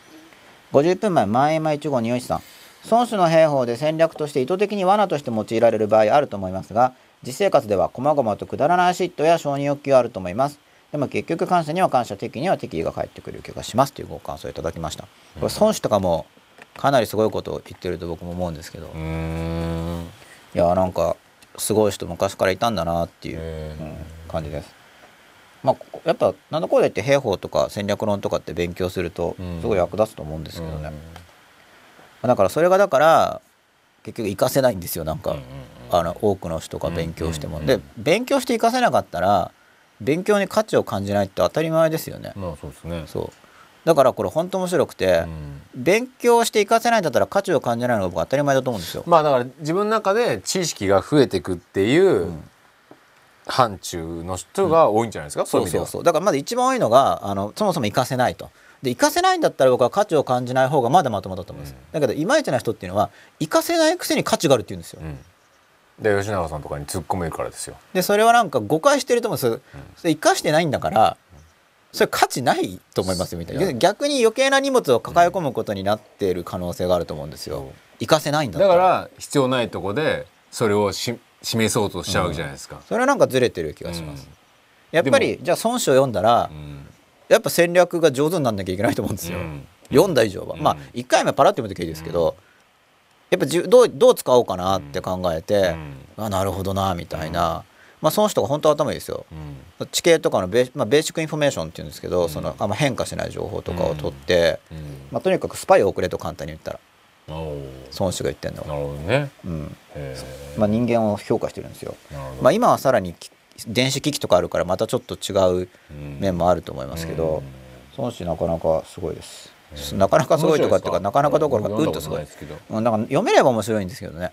50分前前山一号二一さん。孫子の兵法で戦略として意図的に罠として用いられる場合あると思いますが実生活では細々とくだらない嫉妬や承認欲求があると思います。でも結局感謝には感謝敵には敵意が返ってくる気がしますというご感想をいただきました。これ孫子とかもかなりすごいことを言ってると僕も思うんですけど、いやなんかすごい人昔からいたんだなっていう、感じです。まあやっぱなんだこうでって兵法とか戦略論とかって勉強するとうん。すごい役立つと思うんですけどね、だからそれがだから結局活かせないんですよなんか、あの多くの人が勉強しても、で勉強して活かせなかったら勉強に価値を感じないって当たり前ですよね、まあそうですね。そうだからこれ本当面白くて、うん。勉強して活かせないんだったら価値を感じないのが僕当たり前だと思うんですよ、まあだから自分の中で知識が増えていくっていううん。範疇の人が多いんじゃないですか、そうい意味では。そうそうだからまず一番多いのがあのそもそも活かせないと。で活かせないんだったら僕は価値を感じない方がまだまともだと思うんです、うん。だけどいまいちな人っていうのは活かせないくせに価値があるって言うんですよ、うん。で吉永さんとかに突っ込めるからですよ。でそれはなんか誤解してると思うんです生かしてないんだからそれ価値ないと思いますよみたいな。逆に余計な荷物を抱え込むことになっている可能性があると思うんですよ。活かせないんだだからら必要ないとこでそれをし示そうとしちゃうわけじゃないですか、それはなんかずれてる気がします、やっぱでりじゃあ孫子を読んだら、うん。やっぱ戦略が上手になんなきゃいけないと思うんですよ、うん。読んだ以上は、うん。まあ1回目パラッと読む時はいいですけど、やっぱじゅどうどう使おうかなって考えて、あなるほどなみたいな、まあその人が本当頭いいですよ。うん。地形とかのベー,、まあ、ベーシックインフォメーションっていうんですけど、うん。そのあんま変化しない情報とかを取って、うん。まあ、とにかくスパイを送れと簡単に言ったら孫子が言ってるの。なは、るほどね。うん。まあ、人間を評価してるんですよ、まあ、今はさらにき電子機器とかあるからまたちょっと違ううん。面もあると思いますけど、孫子なかなかすごいです、うんなかなかすごいとかっていうかなかなかどころかうんとすごいないですけど。うんなんか読めれば面白いんですけどね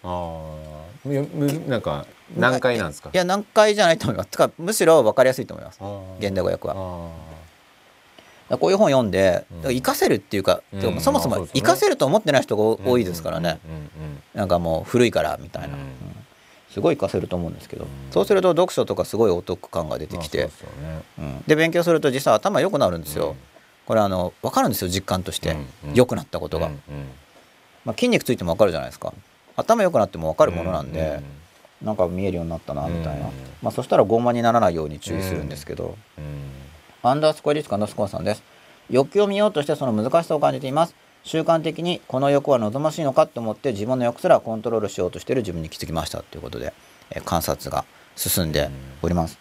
なんか何回なんですか？いや難解じゃないと思います。てかむしろ分かりやすいと思います。現代語訳は。あこういう本読んでうん。活かせるっていうか,、うん。そもそも活かせると思ってない人がー多いですからね、うなんかもう古いからみたいな、うん。うん。すごい活かせると思うんですけど、うん。そうすると読書とかすごいお得感が出てきて、で勉強すると実際頭良くなるんですよ、うん。これあの分かるんですよ実感として。良、くなったことが、まあ、筋肉ついても分かるじゃないですか頭良くなっても分かるものなんで、なんか見えるようになったなみたいな、うんまあ、そしたら傲慢にならないように注意するんですけど、うんアンダースコアリスクアンダースコアさんです。欲求を見ようとしてその難しさを感じています。習慣的にこの欲は望ましいのかと思って自分の欲すらコントロールしようとしている自分に気づきましたということで、えー観察が進んでおります、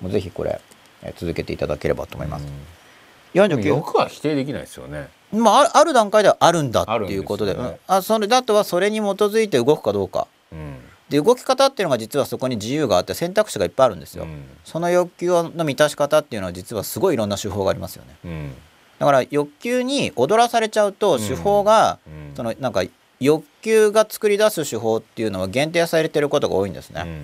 もうぜひこれ、えー続けていただければと思います、でも49欲は否定できないですよねまあある段階ではあるんだっていうことであね。うんあそれだとはそれに基づいて動くかどうかうん。で動き方っていうのが実はそこに自由があって選択肢がいっぱいあるんですよ、うん。その欲求の満たし方っていうのは実はすごいいろんな手法がありますよね。うん。だから欲求に踊らされちゃうと手法が、うん。そのなんか欲求が作り出す手法っていうのは限定されてることが多いんですね、うん。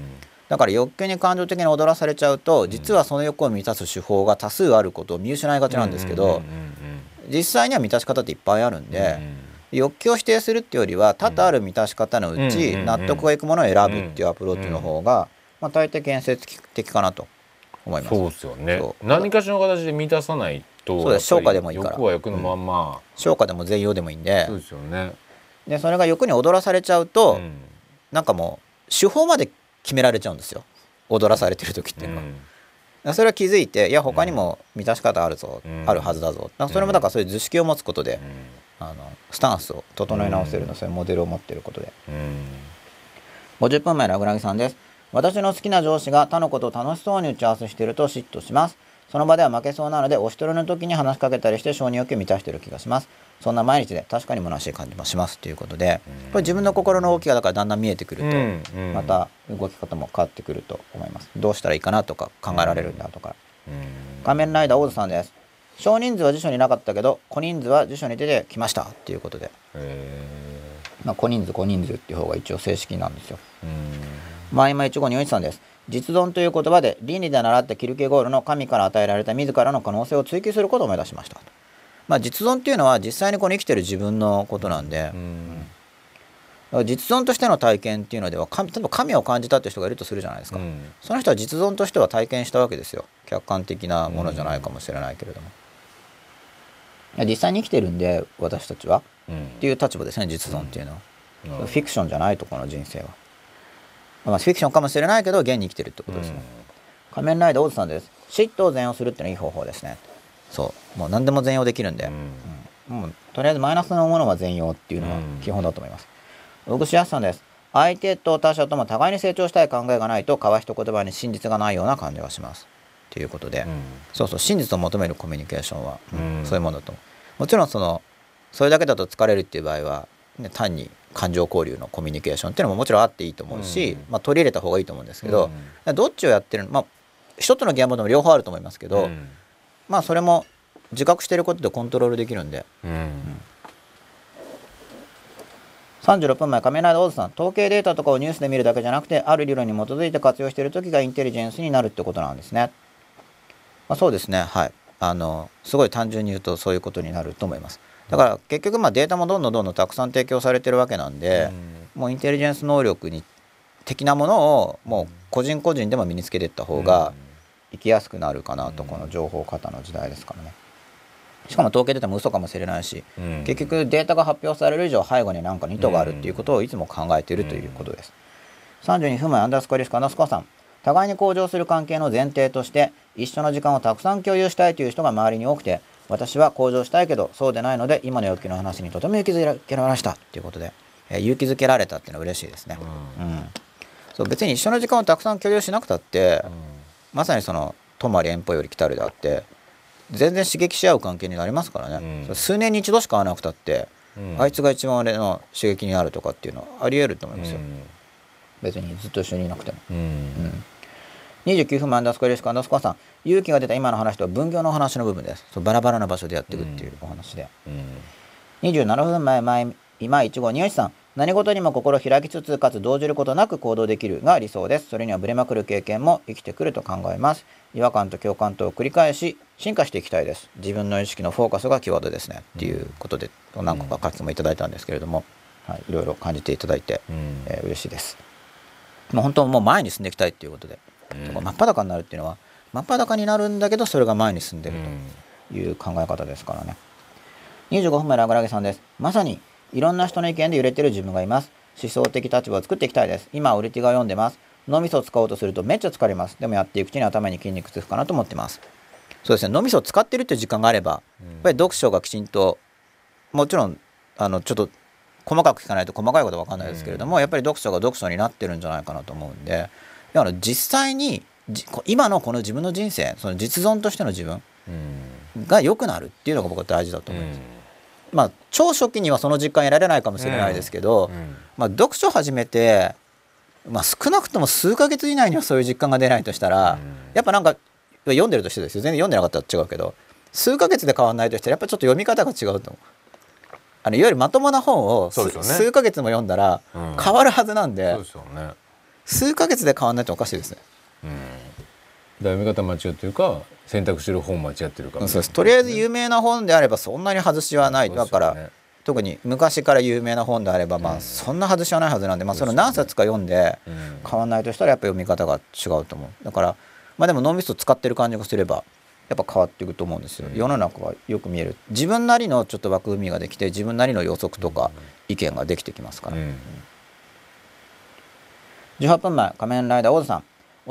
だから欲求に感情的に踊らされちゃうと実はその欲を満たす手法が多数あることを見失いがちなんですけど、うんうんうん実際には満たし方っていっぱいあるんうん。で、欲求を否定するっていうよりは多々ある満たし方のうちうん納得がいくものを選ぶっていうアプローチの方が、まあ、大抵建設的かなと思います。そうですよね。何かしらの形で満たさないとそうです。消化でもいいから。欲は欲のまんま。消化でも全容でもいいんで。そうですよね。でそれが欲に踊らされちゃうと、うん。なんかもう手法まで決められちゃうんですよ。踊らされてる時っていうのは。だからそれは気づいていや他にも満たし方あるぞ、うん。あるはずだぞ。それもだからそういう図式を持つことで、うん。あのスタンスを整え直せるの、そういうモデルを持っていることで。うん。50分前のラグラギさんです。私の好きな上司が他のことを楽しそうに打ち合わせしていると嫉妬します。その場では負けそうなのでお一人の時に話しかけたりして承認欲求を満たしている気がしますそんな毎日で確かに虚しい感じもしますということでこれ自分の心の動きがだからだんだん見えてくると、また動き方も変わってくると思います。どうしたらいいかなとか考えられるんだとか、うん。仮面ライダーオーズさんです。少人数は辞書になかったけど小人数は辞書に出てきましたっていうことで、へまあ、小人数小人数っていう方が一応正式なんですよ。前今一五二一さんです。実存という言葉で倫理で習ったキルケゴールの神から与えられた自らの可能性を追求することを目指しましたまあ、実存っていうのは実際にこの生きてる自分のことなんで、うん。実存としての体験っていうのでは神例えば神を感じたって人がいるとするじゃないですか、うん。その人は実存としては体験したわけですよ。客観的なものじゃないかもしれないけれども、いや実際に生きてるんで私たちは。うん。っていう立場ですね実存っていうのは、フィクションじゃないとこの人生は、まあ、フィクションかもしれないけど現に生きてるってことですね、仮面ライダー大津さんです。嫉妬を全容するってのはいい方法ですねそう。もう何でも全容できるんで、うん。もうとりあえずマイナスのものは全容っていうのはうん。基本だと思います。大串康さんです。相手と他者とも互いに成長したい考えがないと交わした言葉に真実がないような感じがします。ということで、うん。そうそう真実を求めるコミュニケーションは、うん。うんそういうものだと思う。もちろんそのそれだけだと疲れるっていう場合は、ね、単に感情交流のコミュニケーションっていうのももちろんあっていいと思うし、うん。まあ、取り入れた方がいいと思うんですけど、どっちをやってるのまあ一つの現場でも両方あると思いますけど、うんまあそれも自覚してることでコントロールできるんで。うん。36分前仮面ライダーオーズさん統計データとかをニュースで見るだけじゃなくてある理論に基づいて活用している時がインテリジェンスになるってことなんですね、まあ、そうですね。はい。あのすごい単純に言うとそういうことになると思います。だから結局まあデータもどんどんどんどんたくさん提供されてるわけなんで、もうインテリジェンス能力に的なものをもう個人個人でも身につけていった方が生きやすくなるかなと、この情報過多の時代ですからね。しかも統計データも嘘かもしれないし、うん。結局データが発表される以上背後に何かに意図があるっていうことをいつも考えているということです、32分前アンダースコアリスクアンダースコアさん。互いに向上する関係の前提として一緒の時間をたくさん共有したいという人が周りに多くて私は向上したいけどそうでないので今の欲求の話にとても勇気づけられましたということで、えー勇気づけられたっていうのは嬉しいですね、うん。そう別に一緒の時間をたくさん共有しなくたって、まさにその泊まり遠方より来たるであって全然刺激し合う関係になりますからね、うん。数年に一度しか会わなくたって、うん。あいつが一番俺の刺激になるとかっていうのはありえると思いますよ、う別にずっと一緒にいなくても、ん。うん、29分前アンダースコアレスコアンダースコアさん勇気が出た今の話とは分業の話の部分です。そうバラバラな場所でやっていくっていうお話で、うん。27分前前今1号庭師さん何事にも心を開きつつかつ動じることなく行動できるが理想です。それにはブレまくる経験も生きてくると考えます。違和感と共感とを繰り返し進化していきたいです。自分の意識のフォーカスがキーワードですね、っていうことで何個か書きもいただいたんですけれども、はい、いろいろ感じていただいて、うん。えー嬉しいです。もう本当もう前に進んでいきたいっていうことで、うん。真っ裸になるっていうのは真っ裸になるんだけどそれが前に進んでると、うん。いう考え方ですからね。25分前ラグラゲさんです。まさにいろんな人の意見で揺れてる自分がいます。思想的立場を作っていきたいです。今ウルティガを読んでます。脳みそを使おうとするとめっちゃ疲れます。でもやっていくうちに頭に筋肉つくかなと思ってます。そうですね。脳みそを使ってるっていう時間があればやっぱり読書がきちんともちろんあのちょっと細かく聞かないと細かいことは分かんないですけれども、やっぱり読書が読書になってるんじゃないかなと思うんでだから実際に今のこの自分の人生その実存としての自分うん。が良くなるっていうのが僕は大事だと思います。まあ超初期にはその実感得られないかもしれないですけど、うんまあ、読書始めて、まあ、少なくとも数ヶ月以内にはそういう実感が出ないとしたら、うん。やっぱなんか読んでるとしてですよ。全然読んでなかったら違うけど数ヶ月で変わらないとしたらやっぱちょっと読み方が違うと思う。あのいわゆるまともな本をね。数ヶ月も読んだらうん。変わるはずなんで、でね。数ヶ月で変わらないとおかしいですね。うん読み方間違ってるか選択してる本間違ってるか。そうです。とりあえず有名な本であればそんなに外しはない、だから、ね特に昔から有名な本であれば、まあ、そんな外しはないはずなんで、まあ、それを何冊か読んでうん。変わらないとしたらやっぱ読み方が違うと思う。だからまあでも脳みそ使ってる感じがすればやっぱ変わっていくと思うんですよ、うん。世の中はよく見える。自分なりのちょっと枠組みができて自分なりの予測とか意見ができてきますから、うん。18分前仮面ライダーオズさん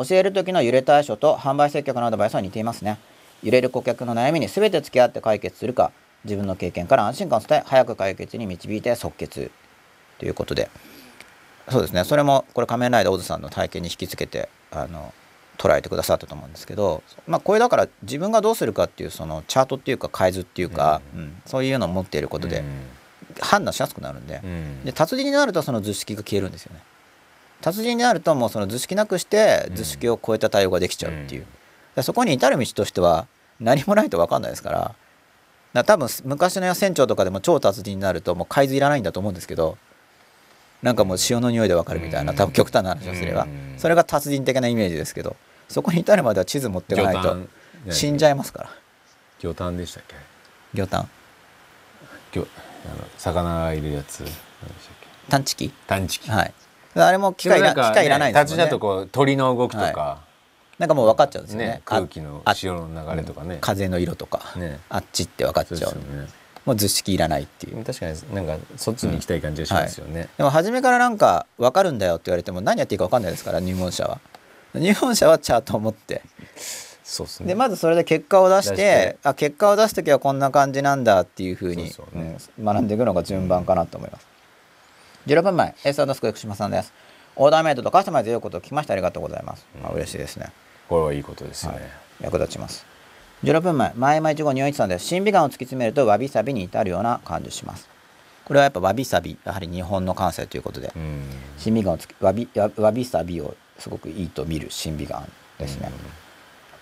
教える時の揺れ対処と販売接客のアドバイスは似ていますね。揺れる顧客の悩みに全て付き合って解決するか自分の経験から安心感を伝え早く解決に導いて即決。ということで。そうですね。それもこれ仮面ライダーオズさんの体験に引き付けてあの捉えてくださったと思うんですけど、まあ、これだから自分がどうするかっていうそのチャートっていうか海図っていうか、うん。そういうのを持っていることで判断しやすくなるんで,、うん。で達人になるとその図式が消えるんですよね達人になるともうその図式なくして図式を超えた対応ができちゃうっていう、うん。でそこに至る道としては何もないと分かんないですからだ多分昔の船長とかでも超達人になるともう海図いらないんだと思うんですけどなんかもう潮の匂いで分かるみたいなうん。多分極端な話をすれば。うん。それが達人的なイメージですけどそこに至るまでは地図持っていかないと死んじゃいますから。魚探でしたっけ？魚探今日あの魚いるやつ。何でしたっけ？探知機。探知機。はいあれも機械機械いらないんですとこう鳥の動きとか、なんかもう分かっちゃうんですよね。ね空気のあ潮の流れとかね。風の色とか、ね。あっちって分かっちゃう。そうね。もう図式いらないっていう。確かになんかそっちに行きたい感じがしますよね、でも初めからなんか分かるんだよって言われても何やっていいか分かんないですから入門者は。入門者はチャートを持って。そうですね。でまずそれで結果を出してあ結果を出す時はこんな感じなんだっていうふうに学んでいくのが順番かなと思います、16分前エースアドスク福島さんです。オーダーメイドとカスタマイズよいことを聞きましてありがとうございます、あ嬉しいですね。これはいいことですよね、役立ちます。16分前前々一号入一さんです。審美眼を突き詰めるとわびさびに至るような感じします。これはやっぱわびさびやはり日本の感性ということで。うん。審美眼をつきわびわわびさびをすごくいいと見る審美眼ですね、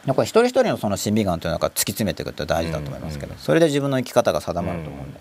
やっぱり一人一人のその審美眼というのが突き詰めていくって大事だと思いますけど、うん。それで自分の生き方が定まると思うんで、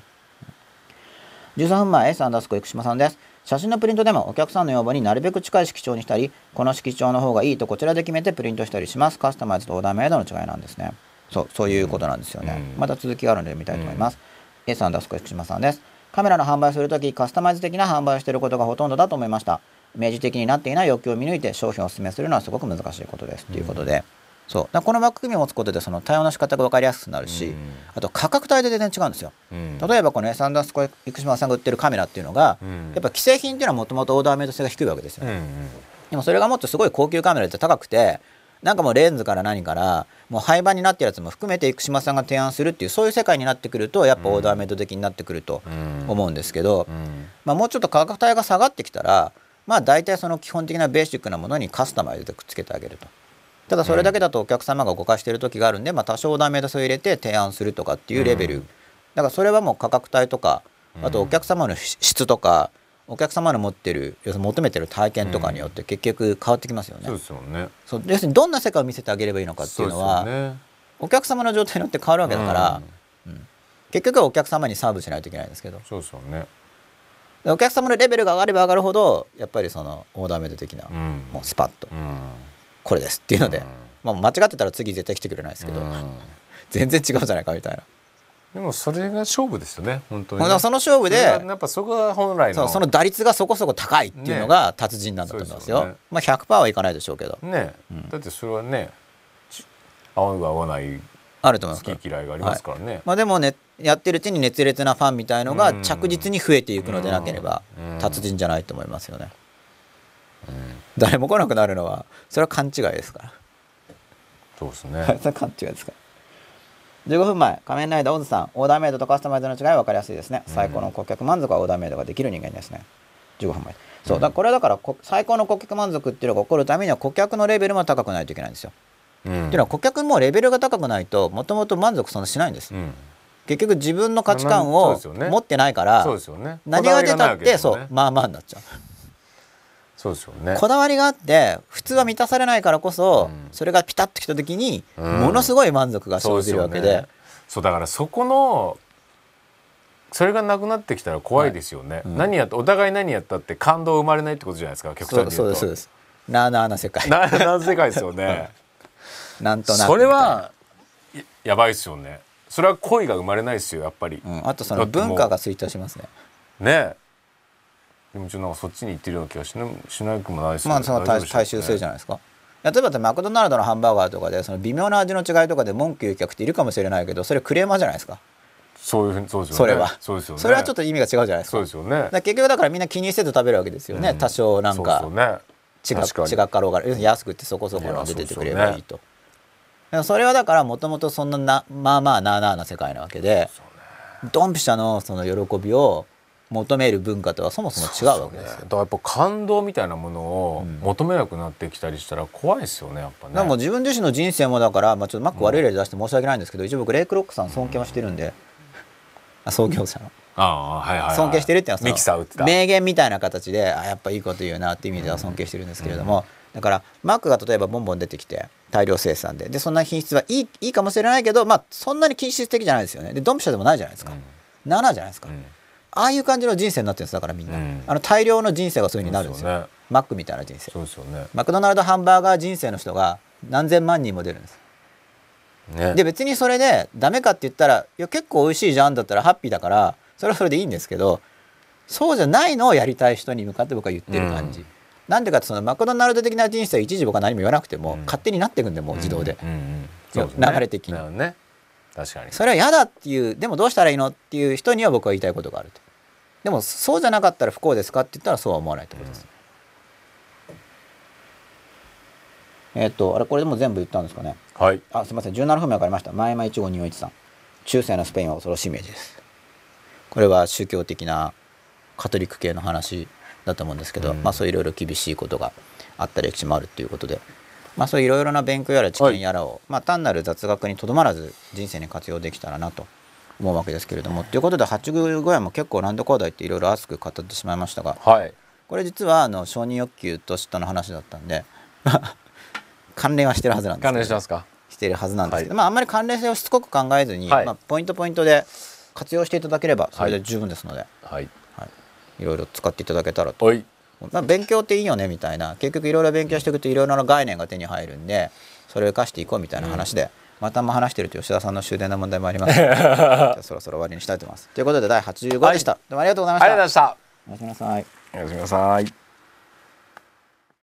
13分前 S アンダースコ生島さんです。写真のプリントでもお客さんの要望になるべく近い色調にしたりこの色調の方がいいとこちらで決めてプリントしたりします。カスタマイズとオーダーメイドの違いなんですね。そうそういうことなんですよね、うん。また続きがあるので見たいと思います、S アンダースコ生島さんです。カメラの販売をするときカスタマイズ的な販売をしていることがほとんどだと思いました。イメージ的になっていない欲求を見抜いて商品をお勧めするのはすごく難しいことです。ということで、そう。だこのバック組を持つことでその対応の仕方が分かりやすくなるし、うん。あと価格帯で全然違うんですよ。うん。例えばこのースコ生島さんが売ってるカメラっていうのが、うん。やっぱ既製品っていうのはもともとオーダーメイド性が低いわけですよ、うんうん。でもそれがもっとすごい高級カメラって高くてなんかもうレンズから何からもう廃盤になってるやつも含めて生島さんが提案するっていうそういう世界になってくるとやっぱオーダーメイド的になってくるとうん。思うんですけど、うん。まあ、もうちょっと価格帯が下がってきたらまあ大体その基本的なベーシックなものにカスタマイズでくっつけてあげると。ただそれだけだとお客様が誤解している時があるんで、まあ、多少オーダーメイド性を入れて提案するとかっていうレベル、うん。だからそれはもう価格帯とかうん。あとお客様の質とかお客様の持ってる要するに求めてる体験とかによって結局変わってきますよね。そうですよね。そう要するにどんな世界を見せてあげればいいのかっていうのはね。お客様の状態によって変わるわけだから、うん。結局はお客様にサーブしないといけないんですけど。そうですよね。でお客様のレベルが上がれば上がるほどやっぱりそのオーダーメイド的な、うん。もうスパッと。うんこれですっていうので、うん。まあ、間違ってたら次絶対来てくれないですけど、うん。全然違うじゃないかみたいな。でもそれが勝負ですよね本当にだからその勝負でやっぱそこが本来のその打率がそこそこ高いっていうのが達人なんだと思いますよ。そうですよね。まあ100%はいかないでしょうけど。ね、うん。だってそれはねち合う合わないあると思います好き嫌いがありますからね、まあ、でもねやってるうちに熱烈なファンみたいのがうん。着実に増えていくのでなければうん。達人じゃないと思いますよね。誰も来なくなるのはそれは勘違いですから。そうです それ勘違いですから。15分前仮面ライダーオズさん。オーダーメイドとカスタマイズの違いは分かりやすいですね。最高の顧客満足はオーダーメイドができる人間ですね。15分前。そう。だこれはだからこ最高の顧客満足っていうのが起こるためには顧客のレベルも高くないといけないんですよ、うん。っていうのは顧客もレベルが高くないともともと満足そんなしないんです、うん。結局自分の価値観を持ってないからそうですよね。何が出たってそう。まあまあになっちゃうそうですよね。こだわりがあって普通は満たされないからこそ、うん。それがピタッときた時に、うん。ものすごい満足が生じるわけで。そうね。そうだからそこのそれがなくなってきたら怖いですよね、うん。何やってお互い何やったって感動生まれないってことじゃないですか極端にそうですそうです。なあなあな世界。なな世界ですよね。なんとなくそれはややばいですよね。それは恋が生まれないですよやっぱり、うん、あとその文化が衰退しますね。ねでもちょっとなんかそっちに行ってるような気なしなくもないですよねまあその大大衆性じゃゃないですか。例えばマクドナルドのハンバーガーとかでその微妙な味の違いとかで文句言う客っているかもしれないけどそれクレーマーじゃないですか。そういうふうにそうですよね。それは。そうですよね。それはちょっと意味が違うじゃないですか。そうですよね。結局だからみんな気にせず食べるわけですよね、うん。多少なんかそうですよね。違違かろうが安くてそこそこの出ててくればいいいと。でもそれはだからもともとそんななまあまあなあなあな世界なわけでドンピシャのその喜びを求める文化とはそもそも違うわけですよ。だからやっぱ感動みたいなものをうん。求めなくなってきたりしたら怖いですよねやっぱね。だからもう自分自身の人生もだから、まあ、ちょっとマック悪い例出して申し訳ないんですけど、一応僕レイクロックさん尊敬はしてるんで、あ創業者のああはいはい、はい、尊敬してるっていうのは名言みたいな形であやっぱいいこと言うなっていう意味では尊敬してるんですけれども、だからマックが例えばボンボン出てきて大量生産で。でそんな品質はいいいいかもしれないけど、まあ、そんなに品質的じゃないですよね。でドンピシャでもないじゃないですか、7じゃないですか、うんああいう感じの人生になってるんですだからみんな、うん。あの大量の人生がそういう風になるんですよ。ね。マックみたいな人生。そうですよね。マクドナルドハンバーガー人生の人が何千万人も出るんです。ね。で別にそれでダメかって言ったらいや結構美味しいじゃんだったらハッピーだからそれはそれでいいんですけどそうじゃないのをやりたい人に向かって僕は言ってる感じ、うん。なんでかってそのマクドナルド的な人生は一時僕は何も言わなくても、うん。勝手になっていくんでもう自動で、流れ的に。確かに。それは嫌だっていうでもどうしたらいいのっていう人には僕は言いたいことがあるとでもそうじゃなかったら不幸ですかって言ったらそうは思わないってことです、えっ、とあれこれでも全部言ったんですかね。はい。あすみません。17分目分かりました。前々15241さん中世のスペインは恐ろしいイメージです。これは宗教的なカトリック系の話だと思うんですけど、うん。まあそういろいろ厳しいことがあった歴史もあるっていうことで。まあそういろいろな勉強やら知見やらを、まあ単なる雑学にとどまらず人生に活用できたらなと思うわけですけれども。ということで八十五夜も結構ランドコーダイっていろいろ熱く語ってしまいましたがはい。これ実はあの承認欲求と嫉妬の話だったんで 関連はしてるはずなんです関連してますか？しているはずなんですけど、はい。まああんまり関連性をしつこく考えずに、はい。まあ、ポイントポイントで活用していただければそれで十分ですので、はい。はい、いろいろ使っていただけたらと、まあ、勉強っていいよねみたいな。結局いろいろ勉強していくといろいろな概念が手に入るんでそれを生かしていこうみたいな話で、またあんま話してると吉田さんの終電の問題もあります。じゃあそろそろ終わりにしたいと思います。ということで第85でした、どうもありがとうございまあした。りがとうございました。おやすみなさい。おやすみなさい